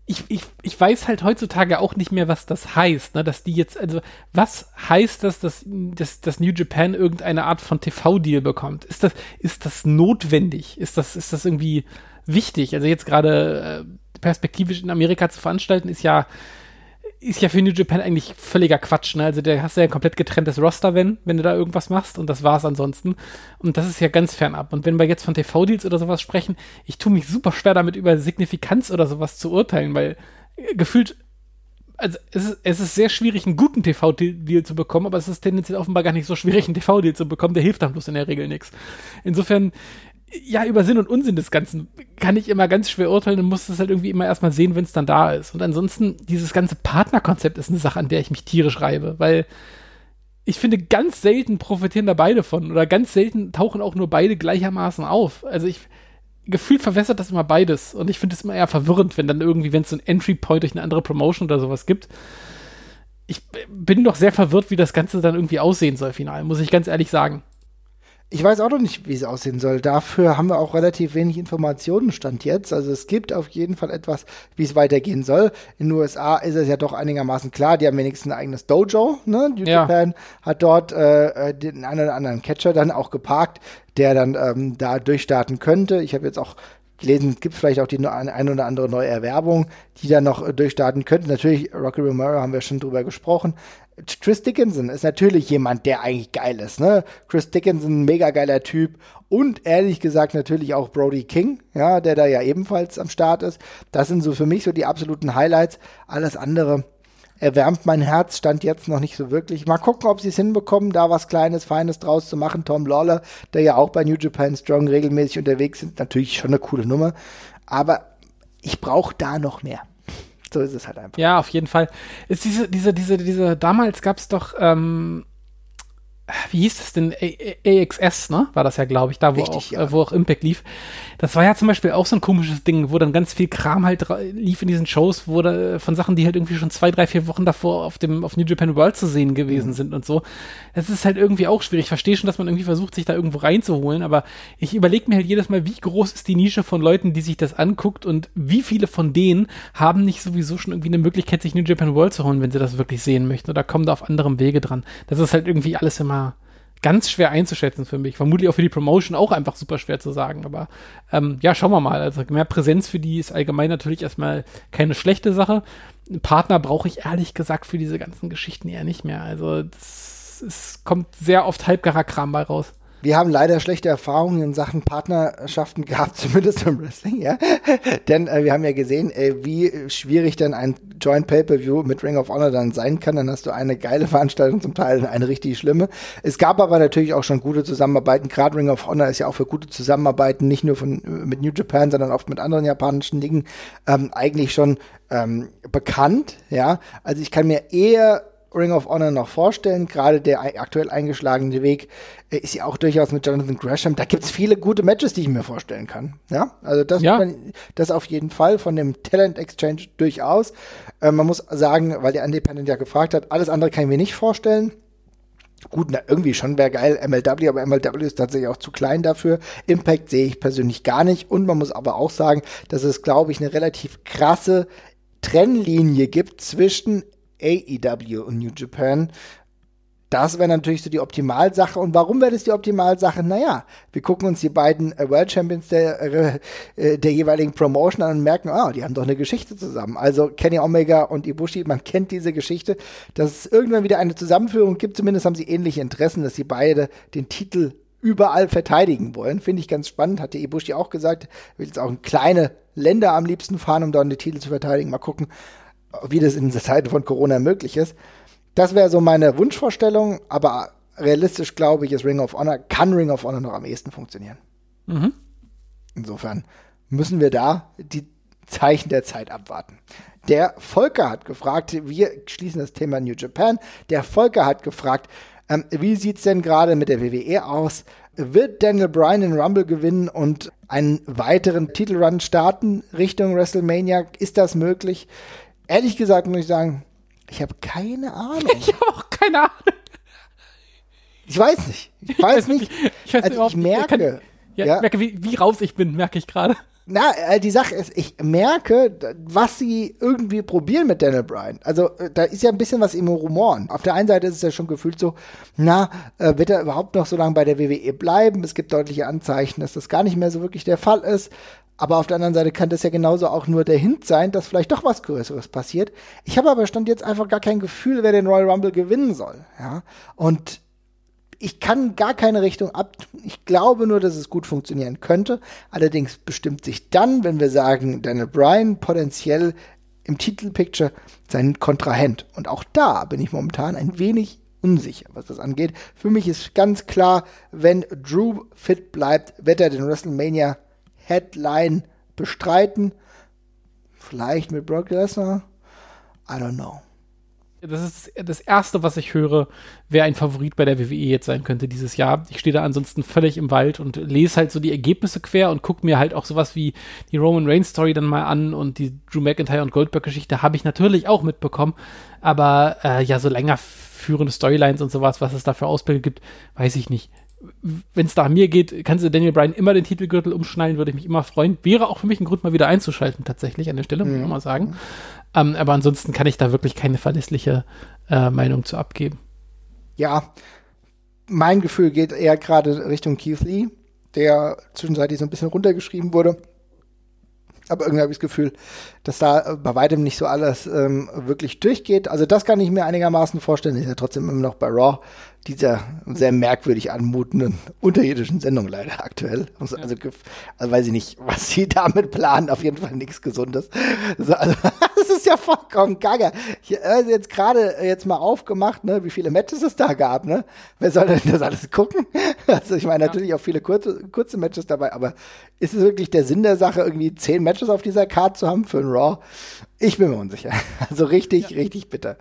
[SPEAKER 2] ich, ich, ich weiß halt heutzutage auch nicht mehr, was das heißt, ne? dass die jetzt, also was heißt das, dass, dass, dass New Japan irgendeine Art von TV-Deal bekommt? Ist das, ist das notwendig? Ist das, ist das irgendwie wichtig. Also jetzt gerade äh, perspektivisch in Amerika zu veranstalten, ist ja ist ja für New Japan eigentlich völliger Quatsch, ne? Also da hast du ja ein komplett getrenntes Roster, wenn, wenn du da irgendwas machst und das war's ansonsten. Und das ist ja ganz fernab. Und wenn wir jetzt von TV-Deals oder sowas sprechen, ich tue mich super schwer damit über Signifikanz oder sowas zu urteilen, weil äh, gefühlt, also es ist, es ist sehr schwierig, einen guten TV-Deal zu bekommen, aber es ist tendenziell offenbar gar nicht so schwierig, einen TV-Deal zu bekommen, der hilft dann bloß in der Regel nichts. Insofern, ja, über Sinn und Unsinn des Ganzen kann ich immer ganz schwer urteilen und muss es halt irgendwie immer erstmal sehen, wenn es dann da ist. Und ansonsten, dieses ganze Partnerkonzept ist eine Sache, an der ich mich tierisch reibe, weil ich finde, ganz selten profitieren da beide von oder ganz selten tauchen auch nur beide gleichermaßen auf. Also ich, gefühlt verwässert das immer beides und ich finde es immer eher verwirrend, wenn dann irgendwie, wenn es so ein Entry Point durch eine andere Promotion oder sowas gibt. Ich bin doch sehr verwirrt, wie das Ganze dann irgendwie aussehen soll, final, muss ich ganz ehrlich sagen.
[SPEAKER 1] Ich weiß auch noch nicht, wie es aussehen soll. Dafür haben wir auch relativ wenig Informationen stand jetzt. Also es gibt auf jeden Fall etwas, wie es weitergehen soll. In den USA ist es ja doch einigermaßen klar. Die haben wenigstens ein eigenes Dojo. Ne? New ja. Japan hat dort äh, äh, den einen oder anderen Catcher dann auch geparkt, der dann ähm, da durchstarten könnte. Ich habe jetzt auch gelesen, es gibt vielleicht auch die eine oder andere neue Erwerbung, die dann noch äh, durchstarten könnte. Natürlich, Rocky Romero haben wir schon drüber gesprochen. Chris Dickinson ist natürlich jemand, der eigentlich geil ist. Ne? Chris Dickinson, mega geiler Typ. Und ehrlich gesagt natürlich auch Brody King, ja, der da ja ebenfalls am Start ist. Das sind so für mich so die absoluten Highlights. Alles andere erwärmt mein Herz, stand jetzt noch nicht so wirklich. Mal gucken, ob sie es hinbekommen, da was Kleines, Feines draus zu machen. Tom Lawler, der ja auch bei New Japan Strong regelmäßig unterwegs ist, natürlich schon eine coole Nummer. Aber ich brauche da noch mehr. So ist es halt einfach.
[SPEAKER 2] Ja, auf jeden Fall. Ist diese, diese, diese, diese, damals gab es doch, ähm, wie hieß das denn? AXS, ne? War das ja, glaube ich, da, wo, Richtig, auch, ja. äh, wo auch Impact lief. Das war ja zum Beispiel auch so ein komisches Ding, wo dann ganz viel Kram halt lief in diesen Shows, wo da, von Sachen, die halt irgendwie schon zwei, drei, vier Wochen davor auf dem auf New Japan World zu sehen gewesen mhm. sind und so. Das ist halt irgendwie auch schwierig. Ich verstehe schon, dass man irgendwie versucht, sich da irgendwo reinzuholen, aber ich überlege mir halt jedes Mal, wie groß ist die Nische von Leuten, die sich das anguckt und wie viele von denen haben nicht sowieso schon irgendwie eine Möglichkeit, sich New Japan World zu holen, wenn sie das wirklich sehen möchten oder kommen da auf anderem Wege dran. Das ist halt irgendwie alles immer ganz schwer einzuschätzen für mich. Vermutlich auch für die Promotion auch einfach super schwer zu sagen. Aber ähm, ja, schauen wir mal. Also mehr Präsenz für die ist allgemein natürlich erstmal keine schlechte Sache. Einen Partner brauche ich ehrlich gesagt für diese ganzen Geschichten eher nicht mehr. Also es kommt sehr oft halbgarer Kram bei raus.
[SPEAKER 1] Wir haben leider schlechte Erfahrungen in Sachen Partnerschaften gehabt, zumindest im Wrestling, ja. denn äh, wir haben ja gesehen, äh, wie schwierig denn ein Joint Pay-Per-View mit Ring of Honor dann sein kann. Dann hast du eine geile Veranstaltung zum Teil und eine richtig schlimme. Es gab aber natürlich auch schon gute Zusammenarbeiten. Gerade Ring of Honor ist ja auch für gute Zusammenarbeiten, nicht nur von, mit New Japan, sondern oft mit anderen japanischen Dingen, ähm, eigentlich schon ähm, bekannt, ja. Also ich kann mir eher Ring of Honor noch vorstellen. Gerade der aktuell eingeschlagene Weg äh, ist ja auch durchaus mit Jonathan Gresham. Da gibt es viele gute Matches, die ich mir vorstellen kann. Ja, also das, ja. Man, das auf jeden Fall von dem Talent Exchange durchaus. Äh, man muss sagen, weil der Independent ja gefragt hat, alles andere kann ich mir nicht vorstellen. Gut, na, irgendwie schon wäre geil, MLW, aber MLW ist tatsächlich auch zu klein dafür. Impact sehe ich persönlich gar nicht. Und man muss aber auch sagen, dass es, glaube ich, eine relativ krasse Trennlinie gibt zwischen AEW und New Japan. Das wäre natürlich so die Optimalsache. Und warum wäre das die Optimalsache? Naja, wir gucken uns die beiden äh, World Champions der, äh, äh, der jeweiligen Promotion an und merken, ah, die haben doch eine Geschichte zusammen. Also Kenny Omega und Ibushi, man kennt diese Geschichte. Dass es irgendwann wieder eine Zusammenführung gibt, zumindest haben sie ähnliche Interessen, dass sie beide den Titel überall verteidigen wollen. Finde ich ganz spannend, hat der Ibushi auch gesagt. Will jetzt auch in kleine Länder am liebsten fahren, um dort den Titel zu verteidigen. Mal gucken, wie das in Zeiten von Corona möglich ist. Das wäre so meine Wunschvorstellung, aber realistisch glaube ich, ist Ring of Honor, kann Ring of Honor noch am ehesten funktionieren. Mhm. Insofern müssen wir da die Zeichen der Zeit abwarten. Der Volker hat gefragt, wir schließen das Thema New Japan. Der Volker hat gefragt, ähm, wie sieht's denn gerade mit der WWE aus? Wird Daniel Bryan den Rumble gewinnen und einen weiteren Titelrun starten Richtung WrestleMania? Ist das möglich? Ehrlich gesagt muss ich sagen, ich habe keine Ahnung.
[SPEAKER 2] Ich habe auch keine Ahnung.
[SPEAKER 1] Ich weiß nicht. Ich weiß nicht.
[SPEAKER 2] Ich, weiß also ich merke, kann, ja, ja. merke wie, wie raus ich bin, merke ich gerade.
[SPEAKER 1] Na, äh, die Sache ist, ich merke, was sie irgendwie probieren mit Daniel Bryan. Also, äh, da ist ja ein bisschen was im Rumoren. Auf der einen Seite ist es ja schon gefühlt so, na, äh, wird er überhaupt noch so lange bei der WWE bleiben? Es gibt deutliche Anzeichen, dass das gar nicht mehr so wirklich der Fall ist. Aber auf der anderen Seite kann das ja genauso auch nur der Hint sein, dass vielleicht doch was Größeres passiert. Ich habe aber stand jetzt einfach gar kein Gefühl, wer den Royal Rumble gewinnen soll. Ja, und ich kann gar keine Richtung ab. Ich glaube nur, dass es gut funktionieren könnte. Allerdings bestimmt sich dann, wenn wir sagen, Daniel Bryan potenziell im Titelpicture sein Kontrahent. Und auch da bin ich momentan ein wenig unsicher, was das angeht. Für mich ist ganz klar, wenn Drew fit bleibt, wird er den WrestleMania Headline bestreiten. Vielleicht mit Brock Lesnar. I don't know.
[SPEAKER 2] Das ist das Erste, was ich höre, wer ein Favorit bei der WWE jetzt sein könnte dieses Jahr. Ich stehe da ansonsten völlig im Wald und lese halt so die Ergebnisse quer und gucke mir halt auch sowas wie die Roman Reigns Story dann mal an und die Drew McIntyre und Goldberg Geschichte habe ich natürlich auch mitbekommen. Aber äh, ja, so länger führende Storylines und sowas, was es da für Ausblicke gibt, weiß ich nicht wenn es nach mir geht, kannst du Daniel Bryan immer den Titelgürtel umschnallen, würde ich mich immer freuen. Wäre auch für mich ein Grund, mal wieder einzuschalten, tatsächlich an der Stelle, muss ich mhm. mal sagen. Ähm, aber ansonsten kann ich da wirklich keine verlässliche äh, Meinung zu abgeben.
[SPEAKER 1] Ja, mein Gefühl geht eher gerade Richtung Keith Lee, der zwischenzeitlich so ein bisschen runtergeschrieben wurde. Aber irgendwie habe ich das Gefühl, dass da bei weitem nicht so alles ähm, wirklich durchgeht. Also das kann ich mir einigermaßen vorstellen. Ist ja trotzdem immer noch bei Raw dieser sehr merkwürdig anmutenden unterirdischen Sendung leider aktuell. Also, ja. also, also, weiß ich nicht, was sie damit planen. Auf jeden Fall nichts Gesundes. Also, also das ist ja vollkommen gaga. Ich also jetzt gerade jetzt mal aufgemacht, ne, wie viele Matches es da gab. Ne? Wer soll denn das alles gucken? Also ich meine ja. natürlich auch viele kurze, kurze Matches dabei, aber ist es wirklich der Sinn der Sache, irgendwie zehn Matches auf dieser Card zu haben für ein Raw? Ich bin mir unsicher. Also richtig, ja. richtig bitter.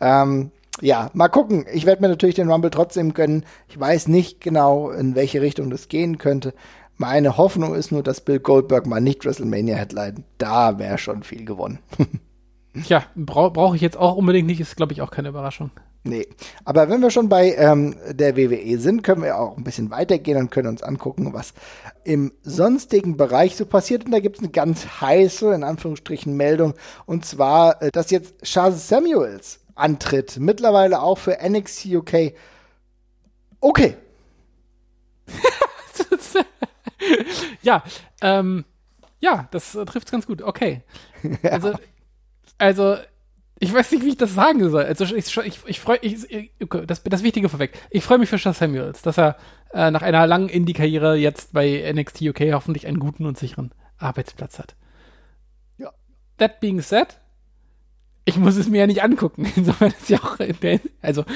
[SPEAKER 1] Ähm, ja, mal gucken. Ich werde mir natürlich den Rumble trotzdem gönnen. Ich weiß nicht genau, in welche Richtung das gehen könnte. Meine Hoffnung ist nur, dass Bill Goldberg mal nicht WrestleMania headline. Da wäre schon viel gewonnen.
[SPEAKER 2] Tja, brauche brauch ich jetzt auch unbedingt nicht. Ist, glaube ich, auch keine Überraschung.
[SPEAKER 1] Nee, aber wenn wir schon bei ähm, der WWE sind, können wir auch ein bisschen weitergehen und können uns angucken, was im sonstigen Bereich so passiert. Und da gibt es eine ganz heiße, in Anführungsstrichen, Meldung. Und zwar, äh, dass jetzt Charles Samuels antritt. Mittlerweile auch für NXT UK. Okay.
[SPEAKER 2] ja, ähm, ja, das äh, trifft ganz gut. Okay. Also, also, ich weiß nicht, wie ich das sagen soll. Also, ich, ich, ich freue ich, das, das Wichtige vorweg. Ich freue mich für Chas Samuels, dass er äh, nach einer langen Indie-Karriere jetzt bei NXT UK hoffentlich einen guten und sicheren Arbeitsplatz hat. Ja. That being said, ich muss es mir ja nicht angucken. Insofern ist ja auch, also,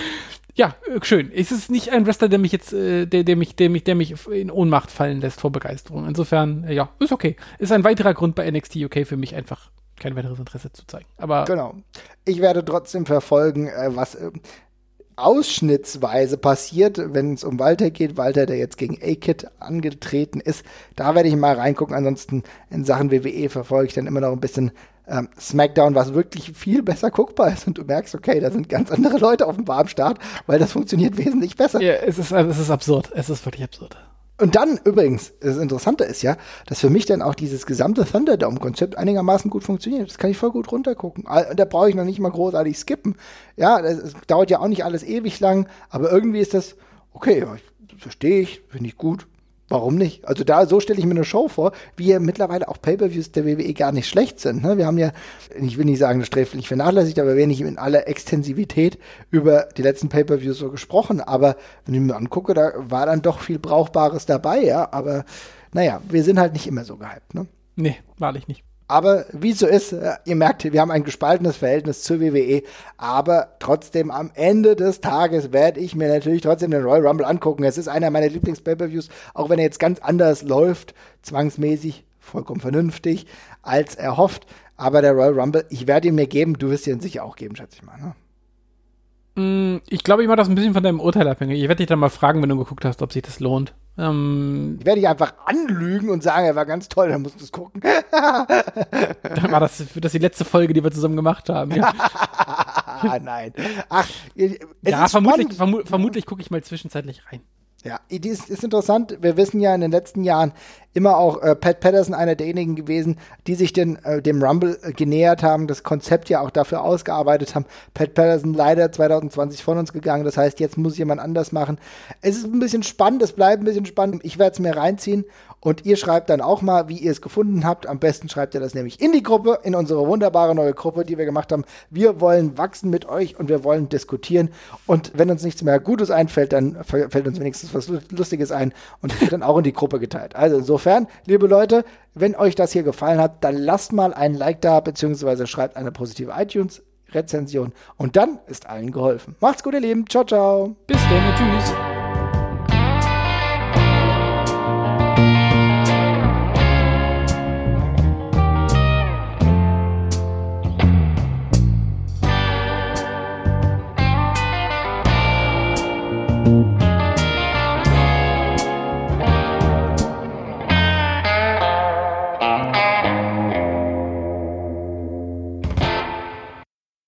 [SPEAKER 2] ja, schön. Es ist nicht ein Wrestler, der mich jetzt, äh, der, der mich, der mich, der mich in Ohnmacht fallen lässt vor Begeisterung. Insofern, ja, ist okay. Ist ein weiterer Grund bei NXT UK für mich einfach kein weiteres Interesse zu zeigen. Aber
[SPEAKER 1] genau. Ich werde trotzdem verfolgen, äh, was äh, ausschnittsweise passiert, wenn es um Walter geht. Walter, der jetzt gegen A-Kid angetreten ist. Da werde ich mal reingucken. Ansonsten in Sachen WWE verfolge ich dann immer noch ein bisschen ähm, SmackDown, was wirklich viel besser guckbar ist und du merkst, okay, da sind ganz andere Leute offenbar am Start, weil das funktioniert wesentlich besser.
[SPEAKER 2] Ja, es ist, es ist absurd. Es ist wirklich absurd.
[SPEAKER 1] Und dann übrigens, das Interessante ist ja, dass für mich dann auch dieses gesamte Thunderdome-Konzept einigermaßen gut funktioniert. Das kann ich voll gut runtergucken. Da brauche ich noch nicht mal großartig skippen. Ja, das, dauert ja auch nicht alles ewig lang, aber irgendwie ist das, okay, verstehe ich, finde ich gut. Warum nicht? Also da, so stelle ich mir eine Show vor, wie ja mittlerweile auch Pay-Per-Views der WWE gar nicht schlecht sind. Ne? Wir haben ja, ich will nicht sagen, das sträflich vernachlässigt, aber wenig in aller Extensivität über die letzten Pay-Per-Views so gesprochen. Aber wenn ich mir angucke, da war dann doch viel Brauchbares dabei, ja. Aber naja, wir sind halt nicht immer so gehypt, ne?
[SPEAKER 2] Nee, wahrlich nicht.
[SPEAKER 1] Aber wie so ist, äh, ihr merkt, wir haben ein gespaltenes Verhältnis zur WWE. Aber trotzdem am Ende des Tages werde ich mir natürlich trotzdem den Royal Rumble angucken. Es ist einer meiner Lieblings-Pay-Per-Views, auch wenn er jetzt ganz anders läuft, zwangsmäßig, vollkommen vernünftig, als erhofft. Aber der Royal Rumble, ich werde ihn mir geben, du wirst ihn sicher auch geben, schätze ich mal. Ne?
[SPEAKER 2] Mm, ich glaube, ich mache das ein bisschen von deinem Urteil abhängig. Ich werde dich dann mal fragen, wenn du geguckt hast, ob sich das lohnt.
[SPEAKER 1] Ähm, ich werde dich einfach anlügen und sagen, er war ganz toll, dann musst du es gucken.
[SPEAKER 2] dann war das, das die letzte Folge, die wir zusammen gemacht haben. Ja.
[SPEAKER 1] Nein. Ach,
[SPEAKER 2] ja, vermutlich, vermu vermutlich gucke ich mal zwischenzeitlich rein.
[SPEAKER 1] Ja, ist, ist interessant. Wir wissen ja in den letzten Jahren immer auch äh, Pat Patterson einer derjenigen gewesen, die sich den, äh, dem Rumble äh, genähert haben, das Konzept ja auch dafür ausgearbeitet haben. Pat Patterson leider 2020 von uns gegangen. Das heißt, jetzt muss jemand anders machen. Es ist ein bisschen spannend, es bleibt ein bisschen spannend. Ich werde es mir reinziehen und ihr schreibt dann auch mal, wie ihr es gefunden habt. Am besten schreibt ihr das nämlich in die Gruppe, in unsere wunderbare neue Gruppe, die wir gemacht haben. Wir wollen wachsen mit euch und wir wollen diskutieren. Und wenn uns nichts mehr Gutes einfällt, dann fällt uns wenigstens was Lustiges ein und wird dann auch in die Gruppe geteilt. Also insofern, liebe Leute, wenn euch das hier gefallen hat, dann lasst mal ein Like da, beziehungsweise schreibt eine positive iTunes. Rezension. Und dann ist allen geholfen. Macht's gut, ihr Lieben. Ciao, ciao.
[SPEAKER 2] Bis dann. Tschüss.